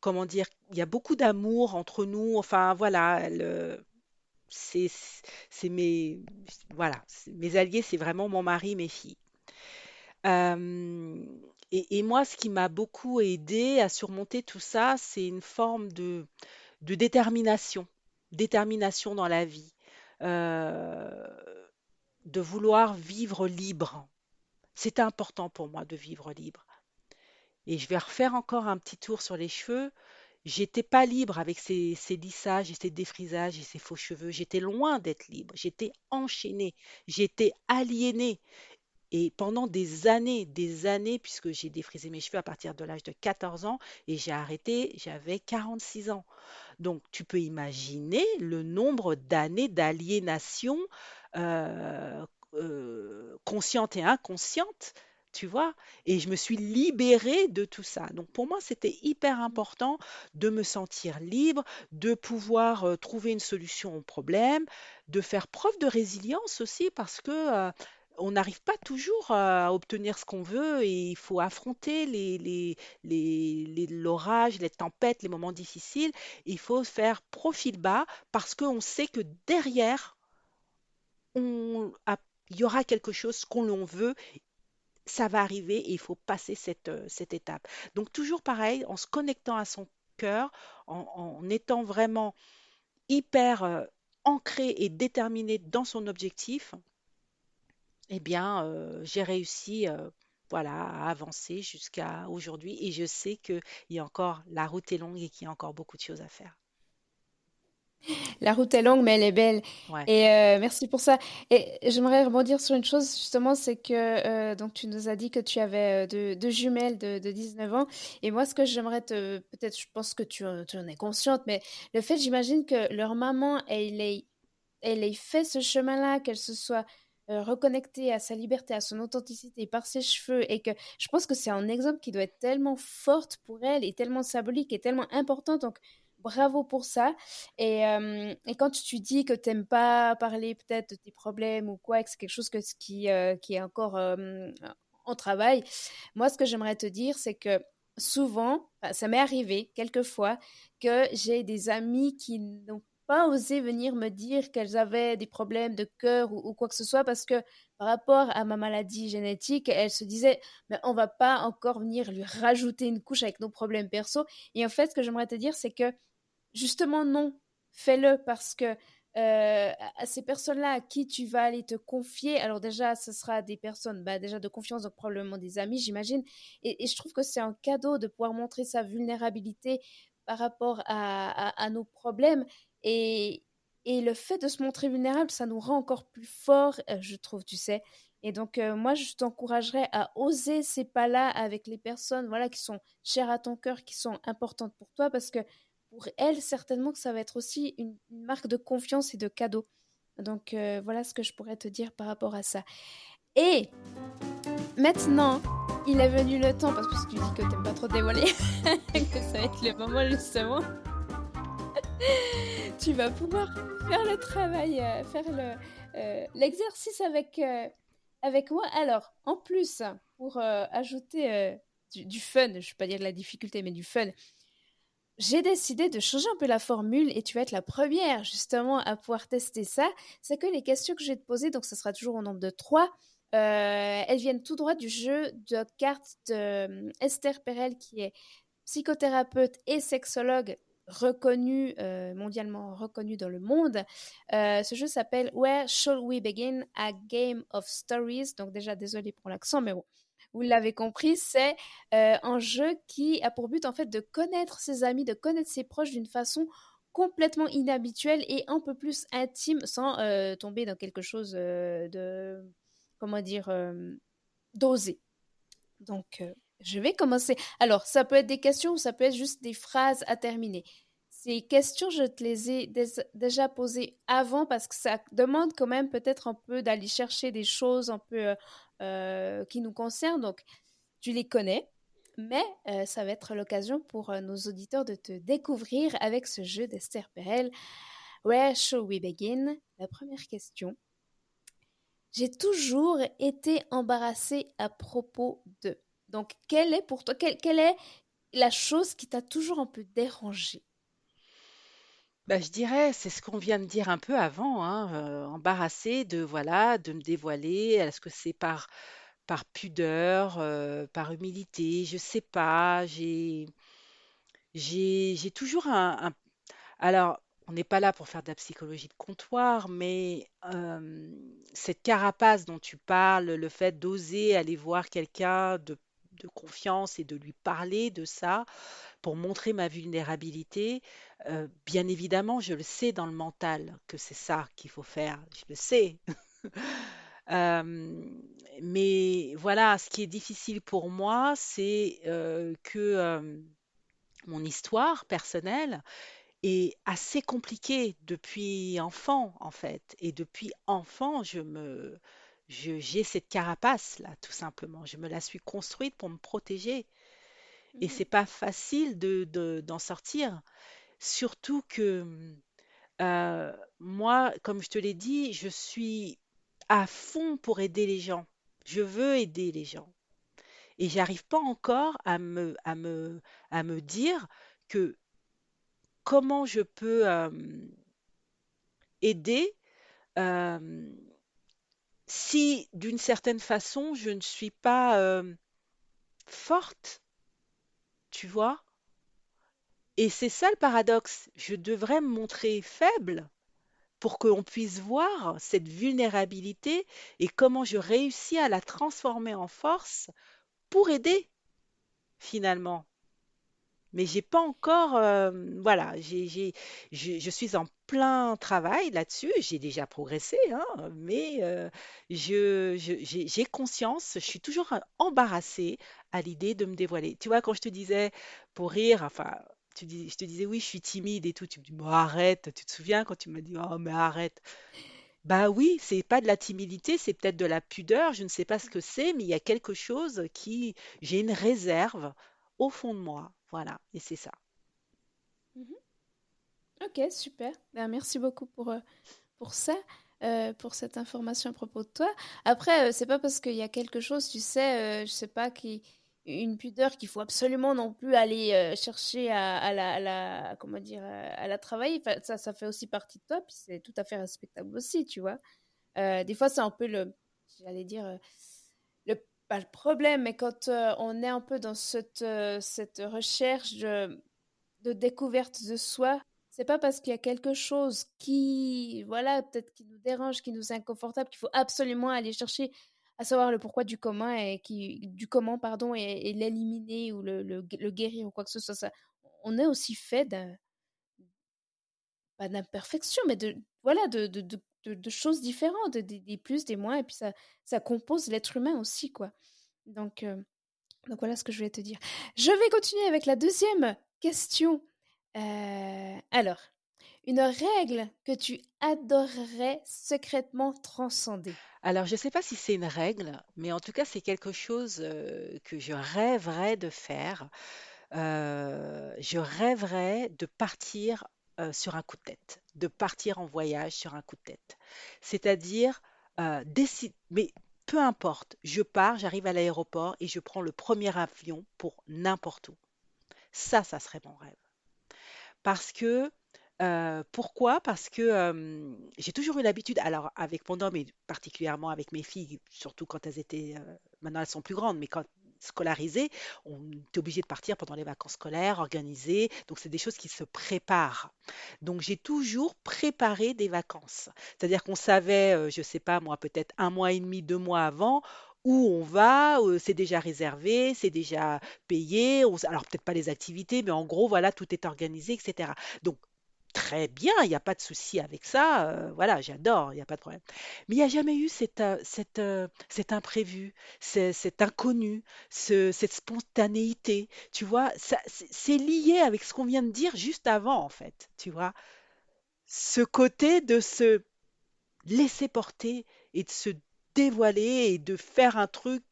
comment dire, il y a beaucoup d'amour entre nous. Enfin, voilà, elles, c'est mes, voilà, mes alliés, c'est vraiment mon mari, mes filles. Euh, et, et moi, ce qui m'a beaucoup aidé à surmonter tout ça, c'est une forme de, de détermination, détermination dans la vie, euh, de vouloir vivre libre. C'est important pour moi de vivre libre. Et je vais refaire encore un petit tour sur les cheveux. J'étais pas libre avec ces, lissages et ces défrisages et ces faux cheveux. J'étais loin d'être libre. J'étais enchaînée. J'étais aliénée. Et pendant des années, des années, puisque j'ai défrisé mes cheveux à partir de l'âge de 14 ans et j'ai arrêté, j'avais 46 ans. Donc, tu peux imaginer le nombre d'années d'aliénation euh, euh, consciente et inconsciente, tu vois. Et je me suis libérée de tout ça. Donc, pour moi, c'était hyper important de me sentir libre, de pouvoir trouver une solution au problème, de faire preuve de résilience aussi, parce que on n'arrive pas toujours à obtenir ce qu'on veut et il faut affronter les, les, les, les- l'orage, les tempêtes, les moments difficiles. Il faut faire profil bas parce qu'on sait que derrière, on il y aura quelque chose qu'on veut, ça va arriver et il faut passer cette, euh, cette étape. Donc toujours pareil, en se connectant à son cœur, en, étant vraiment hyper euh, ancré et déterminé dans son objectif, eh bien, euh, j'ai réussi voilà, à avancer jusqu'à aujourd'hui et je sais qu'il y a encore, la route est longue et qu'il y a encore beaucoup de choses à faire. La route est longue, mais elle est belle. Ouais. Et euh, merci pour ça. Et j'aimerais rebondir sur une chose, justement, c'est que euh, donc tu nous as dit que tu avais euh, deux, deux jumelles de, de 19 ans. Et moi, ce que j'aimerais te... Peut-être, je pense que tu, en- tu en es consciente, mais le fait, j'imagine que leur maman, elle ait, elle ait fait ce chemin-là, qu'elle se soit euh, reconnectée à sa liberté, à son authenticité par ses cheveux, et que je pense que c'est un exemple qui doit être tellement forte pour elle, et tellement symbolique, et tellement important. Donc, bravo pour ça. Et, euh, et quand tu dis que t'aimes pas parler peut-être de tes problèmes ou quoi, que c'est quelque chose que, qui, euh, qui est encore euh, en travail, moi, ce que j'aimerais te dire, c'est que souvent, enfin, ça m'est arrivé quelquefois que j'ai des amis qui n'ont pas osé venir me dire qu'elles avaient des problèmes de cœur ou, ou quoi que ce soit parce que par rapport à ma maladie génétique, elles se disaient, mais on va pas encore venir lui rajouter une couche avec nos problèmes perso. Et en fait, ce que j'aimerais te dire, c'est que Justement, non. Fais-le parce que euh, à ces personnes-là à qui tu vas aller te confier, alors déjà, ce sera des personnes bah, déjà de confiance, donc probablement des amis, j'imagine. Et, je trouve que c'est un cadeau de pouvoir montrer sa vulnérabilité par rapport à nos problèmes. Et, et le fait de se montrer vulnérable, ça nous rend encore plus forts, euh, je trouve, tu sais. Et donc, euh, moi, je t'encouragerais à oser ces pas-là avec les personnes voilà, qui sont chères à ton cœur, qui sont importantes pour toi, parce que pour elle, certainement que ça va être aussi une, marque de confiance et de cadeau. Donc euh, voilà ce que je pourrais te dire par rapport à ça. Et maintenant, il est venu le temps, parce que tu dis que t'aimes pas trop dévoiler, (laughs) que ça va être le moment justement. (laughs) tu vas pouvoir faire le travail, euh, faire euh, l'exercice avec, avec moi. Alors, en plus, pour ajouter du, du fun, je ne vais pas dire de la difficulté, mais du fun, j'ai décidé de changer un peu la formule et tu vas être la première justement à pouvoir tester ça. C'est que les questions que je vais te poser, donc ça sera toujours au nombre de trois, euh, elles viennent tout droit du jeu de cartes de euh, Esther Perel qui est psychothérapeute et sexologue reconnu, euh, mondialement reconnu dans le monde. Ce jeu s'appelle Where Shall We Begin? A Game of Stories. Donc déjà, désolé pour l'accent, mais bon, vous l'avez compris, c'est euh, un jeu qui a pour but en fait de connaître ses amis, de connaître ses proches d'une façon complètement inhabituelle et un peu plus intime sans tomber dans quelque chose de, comment dire, dosé. Donc, je vais commencer. Alors, ça peut être des questions ou ça peut être juste des phrases à terminer. Ces questions, je te les ai déjà posées avant parce que ça demande quand même peut-être un peu d'aller chercher des choses un peu euh, euh, qui nous concernent. Donc, tu les connais, mais euh, ça va être l'occasion pour nos auditeurs de te découvrir avec ce jeu d'Esther Perel. Where shall we begin? La première question. J'ai toujours été embarrassée à propos de. Donc, quelle est pour toi, quelle, est la chose qui t'a toujours un peu dérangé bah, je dirais, c'est ce qu'on vient de dire un peu avant, hein, euh, embarrassée de voilà, de me dévoiler. Est-ce que c'est par par pudeur, euh, par humilité, je sais pas. J'ai j'ai toujours un, alors on n'est pas là pour faire de la psychologie de comptoir, mais cette carapace dont tu parles, le fait d'oser aller voir quelqu'un de de confiance et de lui parler de ça pour montrer ma vulnérabilité. Euh, bien évidemment, je le sais dans le mental que c'est ça qu'il faut faire. Je le sais. (laughs) Euh, mais voilà, ce qui est difficile pour moi, c'est euh, que mon histoire personnelle est assez compliquée depuis enfant, en fait. Et depuis enfant, je me, je- j'ai cette carapace là, tout simplement. Je me la suis construite pour me protéger. Et Mhm, c'est pas facile de, de- d'en sortir. Surtout que euh, moi, comme je te l'ai dit, je suis à fond pour aider les gens. Je veux aider les gens. Et j'arrive pas encore à me, à me, à me dire que comment je peux euh, aider euh, si d'une certaine façon je ne suis pas euh, forte, tu vois? Et c'est ça le paradoxe. Je devrais me montrer faible pour qu'on puisse voir cette vulnérabilité et comment je réussis à la transformer en force pour aider finalement. Mais j'ai pas encore, euh, voilà, j'ai, je, suis en plein travail là-dessus. J'ai déjà progressé, hein, mais euh, je, j'ai conscience, je suis toujours euh, embarrassée à l'idée de me dévoiler. Tu vois, quand je te disais pour rire, enfin, tu dis, je te disais oui, je suis timide et tout. Tu me dis, bon, arrête. Tu te souviens quand tu m'as dit, oh, mais arrête. Bah oui, c'est pas de la timidité, c'est peut-être de la pudeur, je ne sais pas ce que c'est, mais il y a quelque chose qui, j'ai une réserve au fond de moi, voilà, et c'est ça. mhm. Ok, super. Ben, merci beaucoup pour, euh, pour ça, euh, pour cette information à propos de toi. Après, euh, c'est pas parce qu'il y a quelque chose, tu sais, euh, je sais pas, qui, une pudeur qu'il faut absolument non plus aller euh, chercher à, la, comment dire, à la travailler. Ça, ça fait aussi partie de toi, puis c'est tout à fait respectable aussi, tu vois. Des fois, c'est un peu le, j'allais dire, pas le problème, mais quand euh, on est un peu dans cette, euh, cette recherche de, de découverte de soi, c'est pas parce qu'il y a quelque chose qui, voilà, peut-être qui nous dérange, qui nous est inconfortable, qu'il faut absolument aller chercher à savoir le pourquoi du comment et qui, du comment, pardon, et, l'éliminer ou le, le, guérir ou quoi que ce soit. Ça, on est aussi fait d'un pas d'imperfection, mais de, voilà, de, de- choses différentes, des, plus, des moins, et puis ça, ça compose l'être humain aussi, quoi. Donc, euh, donc voilà ce que je voulais te dire. Je vais continuer avec la deuxième question. Euh, alors, une règle que tu adorerais secrètement transcender? Alors, je ne sais pas si c'est une règle, mais en tout cas, c'est quelque chose euh, que je rêverais de faire. Je rêverais de partir euh, sur un coup de tête, de partir en voyage sur un coup de tête. C'est-à-dire, euh, décide, mais peu importe, je pars, j'arrive à l'aéroport et je prends le premier avion pour n'importe où. Ça, ça serait mon rêve. Parce que, heu, pourquoi? Parce que, j'ai toujours eu l'habitude alors avec mon homme et particulièrement avec mes filles, surtout quand elles étaient, maintenant elles sont plus grandes, mais quand scolarisé, on est obligé de partir pendant les vacances scolaires, organiser. Donc, c'est des choses qui se préparent. Donc, j'ai toujours préparé des vacances. C'est-à-dire qu'on savait, euh, je ne sais pas moi, peut-être un mois et demi, deux mois avant, où on va, euh, c'est déjà réservé, c'est déjà payé. alors, peut-être pas les activités, mais en gros, voilà, tout est organisé, etc. Donc, très bien, il n'y a pas de souci avec ça. euh, voilà, j'adore, il n'y a pas de problème. Mais il n'y a jamais eu cet, euh, cet, euh, cet imprévu, ce- cet inconnu, ce- cette spontanéité. Tu vois, ça, c'est c'est lié avec ce qu'on vient de dire juste avant, en fait. Tu vois, ce côté de se laisser porter et de se dévoiler et de faire un truc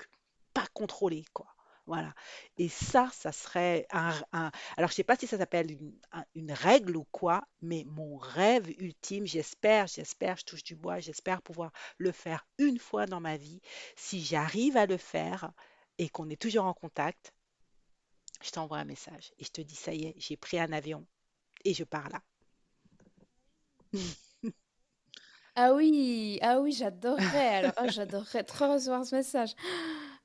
pas contrôlé, quoi. Voilà. Et ça, ça serait un, alors je sais pas si ça s'appelle une, un- une règle ou quoi, mais mon rêve ultime, j'espère, j'espère, je touche du bois, j'espère pouvoir le faire une fois dans ma vie. Si j'arrive à le faire et qu'on est toujours en contact, je t'envoie un message et je te dis, ça y est, j'ai pris un avion et je pars là. Ah oui, ah oui, j'adorerais. Alors, ah, j'adorerais trop recevoir ce message.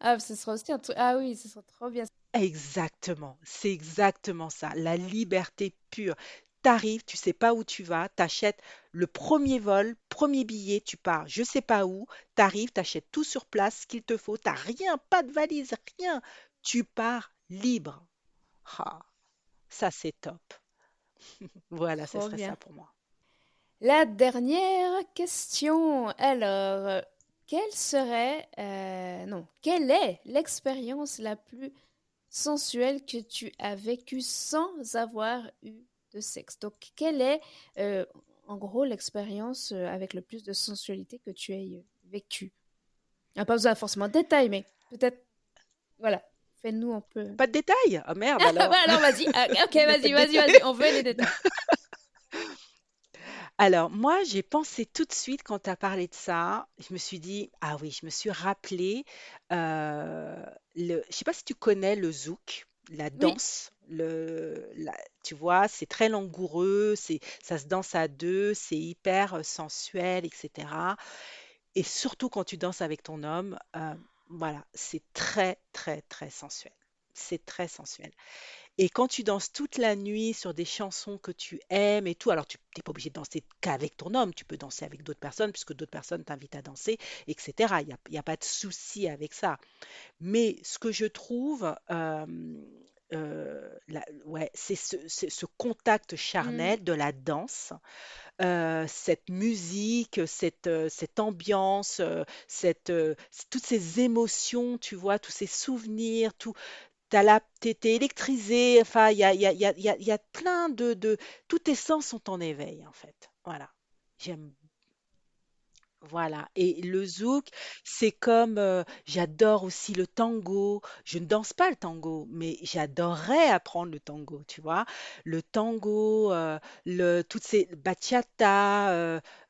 Ah, ce sera aussi un truc. Ah oui, ce sera trop bien. Exactement, c'est exactement ça, la liberté pure. T'arrives, tu sais pas où tu vas, t'achètes le premier vol, premier billet, tu pars, je sais pas où, t'arrives, t'achètes tout sur place, ce qu'il te faut, t'as rien, pas de valise, rien, tu pars libre. Ah, ça c'est top. (laughs) Voilà, ce Trop serait ça pour moi. La dernière question. Alors, quelle serait, euh, non, quelle est l'expérience la plus sensuelle que tu as vécue sans avoir eu de sexe? Donc, quelle est, euh, en gros, l'expérience euh, avec le plus de sensualité que tu aies vécue? Ah, pas besoin forcément de détails, mais peut-être, voilà, fais-nous un peu. Pas de détails? Ah merde (laughs) bah alors. vas-y. Ah, ok, (laughs) vas-y, vas-y, vas-y. On veut les détails. (laughs) Alors, moi, j'ai pensé tout de suite quand tu as parlé de ça, je me suis dit, ah oui, je me suis rappelé, euh, le, je sais pas si tu connais le zouk, la Oui. danse, le, la- tu vois, c'est très langoureux, c'est, ça se danse à deux, c'est hyper euh, sensuel, etc. Et surtout quand tu danses avec ton homme, euh, voilà, c'est très, très, très sensuel. C'est très sensuel. Et quand tu danses toute la nuit sur des chansons que tu aimes et tout, alors tu n'es pas obligé de danser qu'avec ton homme, tu peux danser avec d'autres personnes puisque d'autres personnes t'invitent à danser, etc. Il n'y a, il y a pas de souci avec ça. Mais ce que je trouve, euh, euh, la- ouais, c'est ce, contact charnel de la danse, euh, cette musique, cette, euh, cette ambiance, cette, toutes ces émotions, tu vois, tous ces souvenirs, tout, T'as la, t'es, électrisé, enfin, il y a plein de, de... Tous tes sens sont en éveil, en fait. Voilà. J'aime, voilà. Et le zouk, c'est comme, euh, j'adore aussi le tango. Je ne danse pas le tango, mais j'adorerais apprendre le tango, tu vois. Le tango, euh, le, toutes ces bachata,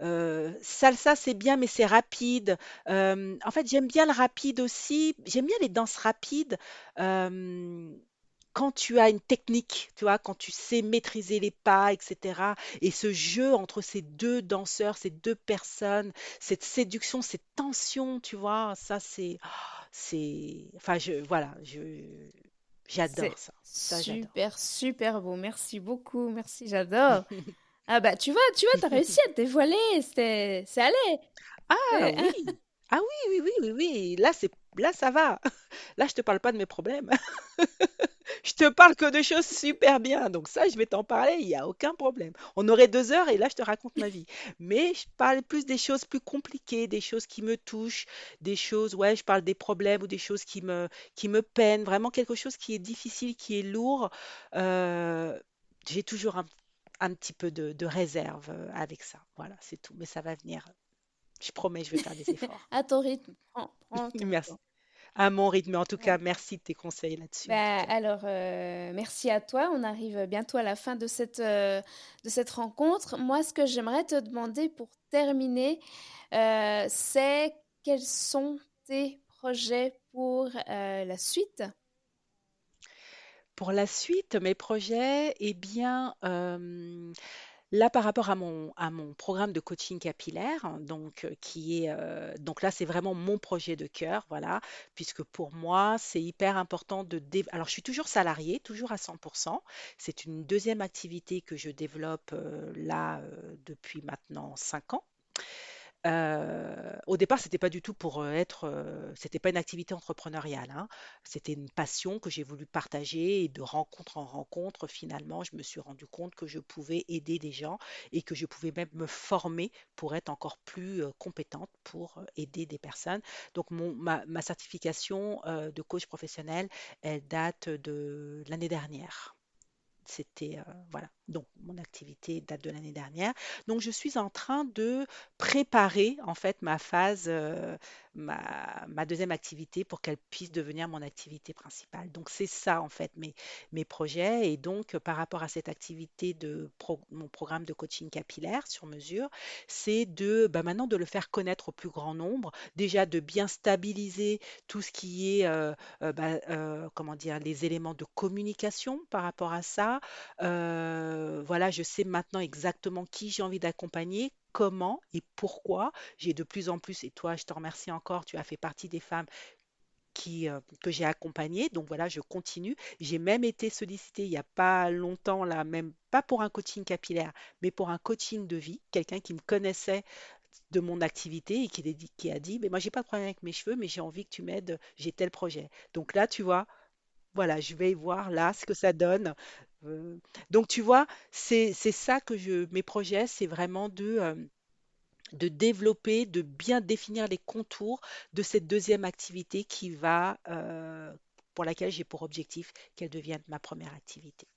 euh, salsa, c'est bien, mais c'est rapide. En fait, j'aime bien le rapide aussi. J'aime bien les danses rapides. Quand tu as une technique, tu vois, quand tu sais maîtriser les pas, etc. Et ce jeu entre ces deux danseurs, ces deux personnes, cette séduction, cette tension, tu vois, ça c'est, ah, c'est, enfin je, voilà, je, j'adore c'est ça, super, super beau. Merci beaucoup. Merci, j'adore. Ah bah tu vois, tu vois, t'as réussi à te dévoiler, c'était, c'est allé. Ah C'est- oui, ah oui, oui, oui, oui, oui, là c'est, là ça va, (laughs) là je te parle pas de mes problèmes. (laughs) Je te parle que de choses super bien, donc ça, je vais t'en parler, il n'y a aucun problème. On aurait deux heures et là, je te raconte ma vie. Mais je parle plus des choses plus compliquées, des choses qui me touchent, des choses, ouais, je parle des problèmes ou des choses qui me, qui me peinent, vraiment quelque chose qui est difficile, qui est lourd. Euh, j'ai toujours un, un petit peu de, de réserve euh, avec ça. Voilà, c'est tout. Mais ça va venir. Je promets, je vais faire des (laughs) efforts. à ton rythme, prends, prends ton Merci. temps. À mon rythme, en tout cas, merci de tes conseils là-dessus, en tout Bah cas. alors, euh, merci à toi. On arrive bientôt à la fin de cette, euh, de cette rencontre. Moi, ce que j'aimerais te demander pour terminer, euh, c'est quels sont tes projets pour la suite? Pour la suite, mes projets, eh bien, euh, Là, par rapport à mon, programme de coaching capillaire, donc euh, qui est euh, donc là, c'est vraiment mon projet de cœur, voilà, puisque pour moi, c'est hyper important de dé- Alors, je suis toujours salariée, toujours à 100%. C'est une deuxième activité que je développe euh, là depuis maintenant 5 ans. Au départ, c'était pas du tout pour, être, heu, c'était pas une activité entrepreneuriale, hein. C'était une passion que j'ai voulu partager et de rencontre en rencontre, finalement, je me suis rendu compte que je pouvais aider des gens et que je pouvais même me former pour être encore plus, compétente pour, aider des personnes. Donc ma certification, de coach professionnel, elle date de l'année dernière. C'était, voilà, donc mon activité date de l'année dernière. Donc je suis en train de préparer, en fait, ma phase, heu, ma 2 activité pour qu'elle puisse devenir mon activité principale. Donc c'est ça, en fait, mes projets et donc par rapport à cette activité de mon programme de coaching capillaire sur mesure, c'est de, bah, maintenant de le faire connaître au plus grand nombre. Déjà de bien stabiliser tout ce qui est, heu heu, bah, comment dire? Les éléments de communication par rapport à ça, Heu, voilà, je sais maintenant exactement qui j'ai envie d'accompagner, comment et pourquoi. J'ai de plus en plus et toi, je te remercie encore, tu as fait partie des femmes heu, que j'ai accompagnées. Donc voilà, je continue. J'ai même été sollicitée il y a pas longtemps là, même pas pour un coaching capillaire, mais pour un coaching de vie. Quelqu'un qui me connaissait de mon activité et qui qui a dit: «Mais moi j'ai pas de problème avec mes cheveux, mais j'ai envie que tu m'aides, j'ai tel projet». Donc là, tu vois, voilà, je vais voir là ce que ça donne. Heu, donc tu vois, c'est ça que je mes projets, c'est vraiment de, hem, de développer, de bien définir les contours de cette deuxième activité qui va, heu, pour laquelle j'ai pour objectif qu'elle devienne ma première activité.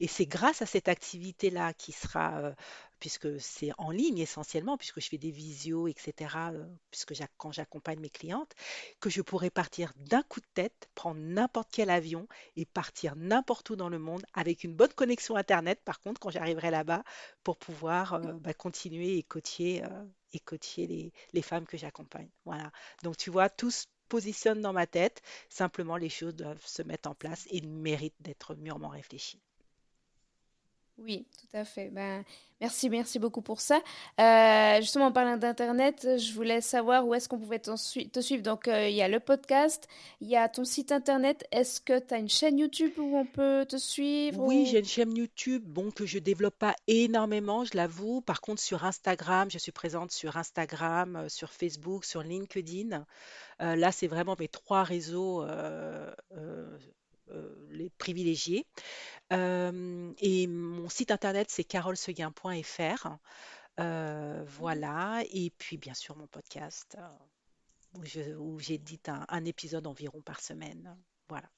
Et c'est grâce à cette activité-là qui sera, heu, puisque c'est en ligne essentiellement, puisque je fais des visios et cetera, heu, puisque quand j'accompagne mes clientes, que je pourrai partir d'un coup de tête, prendre n'importe quel avion et partir n'importe où dans le monde avec une bonne connexion internet par contre quand j'arriverai là-bas pour pouvoir, heu, bah, continuer et coacher, et les femmes que j'accompagne. Voilà. Donc tu vois, tout se positionne dans ma tête, simplement les choses doivent se mettre en place et méritent d'être mûrement réfléchies. Oui, tout à fait. Ben, merci, merci beaucoup pour ça. Euh, justement, en parlant d'Internet, je voulais savoir où est-ce qu'on pouvait te suivre. Donc, euh, il y a le podcast, il y a ton site Internet. Est-ce que tu as une chaîne YouTube où on peut te suivre Oui, ou... j'ai une chaîne YouTube, bon, que je développe pas énormément, je l'avoue. Par contre, sur Instagram, je suis présente sur Instagram, euh, sur Facebook, sur LinkedIn. Euh, là, c'est vraiment mes trois réseaux les privilégiés. Euh, et mon site internet, c'est carolseguin.fr. Euh, Mhm. voilà. Et puis, bien sûr, mon podcast, euh, où je- où j'édite un, un épisode environ par semaine. Voilà.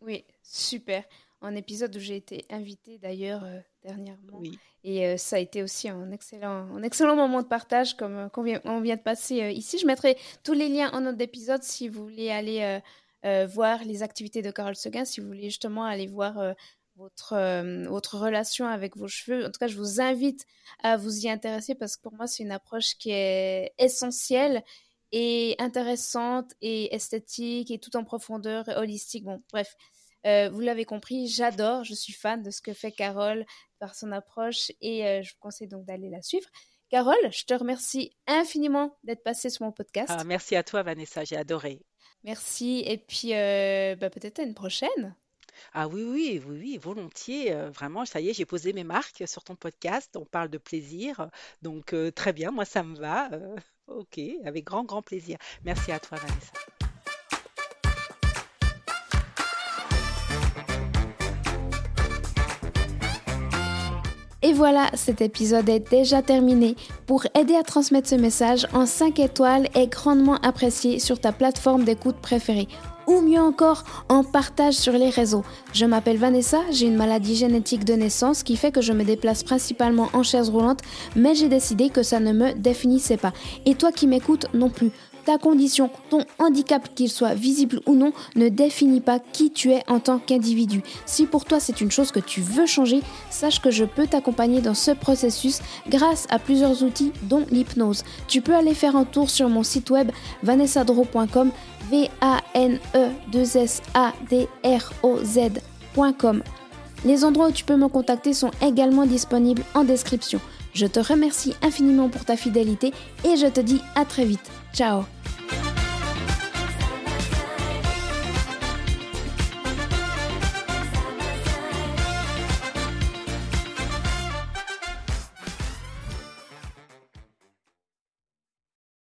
Oui, super. Un épisode où j'ai été invitée d'ailleurs euh, dernièrement. Oui. Et euh, ça a été aussi un excellent, un excellent moment de partage comme euh, qu'on vient, on vient de passer ici. Je mettrai tous les liens en note d'épisode si vous voulez aller voir les activités de Carole Seguin, si vous voulez justement aller voir euh, votre, euh, votre relation avec vos cheveux. En tout cas, je vous invite à vous y intéresser parce que pour moi, c'est une approche qui est essentielle et intéressante et esthétique et tout en profondeur, et holistique. Bon, bref. Euh, vous l'avez compris, j'adore, je suis fan de ce que fait Carole par son approche et euh, je vous conseille donc d'aller la suivre. Carole, je te remercie infiniment d'être passée sur mon Ah, podcast. merci à toi, Vanessa, j'ai adoré. Merci et puis euh, bah, peut-être à une prochaine. Ah oui, oui, oui, oui, volontiers. euh, vraiment, ça y est, j'ai posé mes marques sur ton podcast. On parle de plaisir. Donc, euh, très bien, moi, ça me va. ok, avec grand, grand plaisir. Merci à toi, Vanessa. Voilà, cet épisode est déjà terminé. Pour aider à transmettre ce message en 5 étoiles est grandement apprécié sur ta plateforme d'écoute préférée. Ou mieux encore, en partage sur les réseaux. Je m'appelle Vanessa, j'ai une maladie génétique de naissance qui fait que je me déplace principalement en chaise roulante, mais j'ai décidé que ça ne me définissait pas. Et toi qui m'écoutes non plus. Ta condition, ton handicap, qu'il soit visible ou non, ne définit pas qui tu es en tant qu'individu. Si pour toi c'est une chose que tu veux changer, sache que je peux t'accompagner dans ce processus grâce à plusieurs outils dont l'hypnose. Tu peux aller faire un tour sur mon site web vanessadro.com v a n e 2 s a d r o z.com Les endroits où tu peux me contacter sont également disponibles en description. Je te remercie infiniment pour ta fidélité et je te dis à très vite. Ciao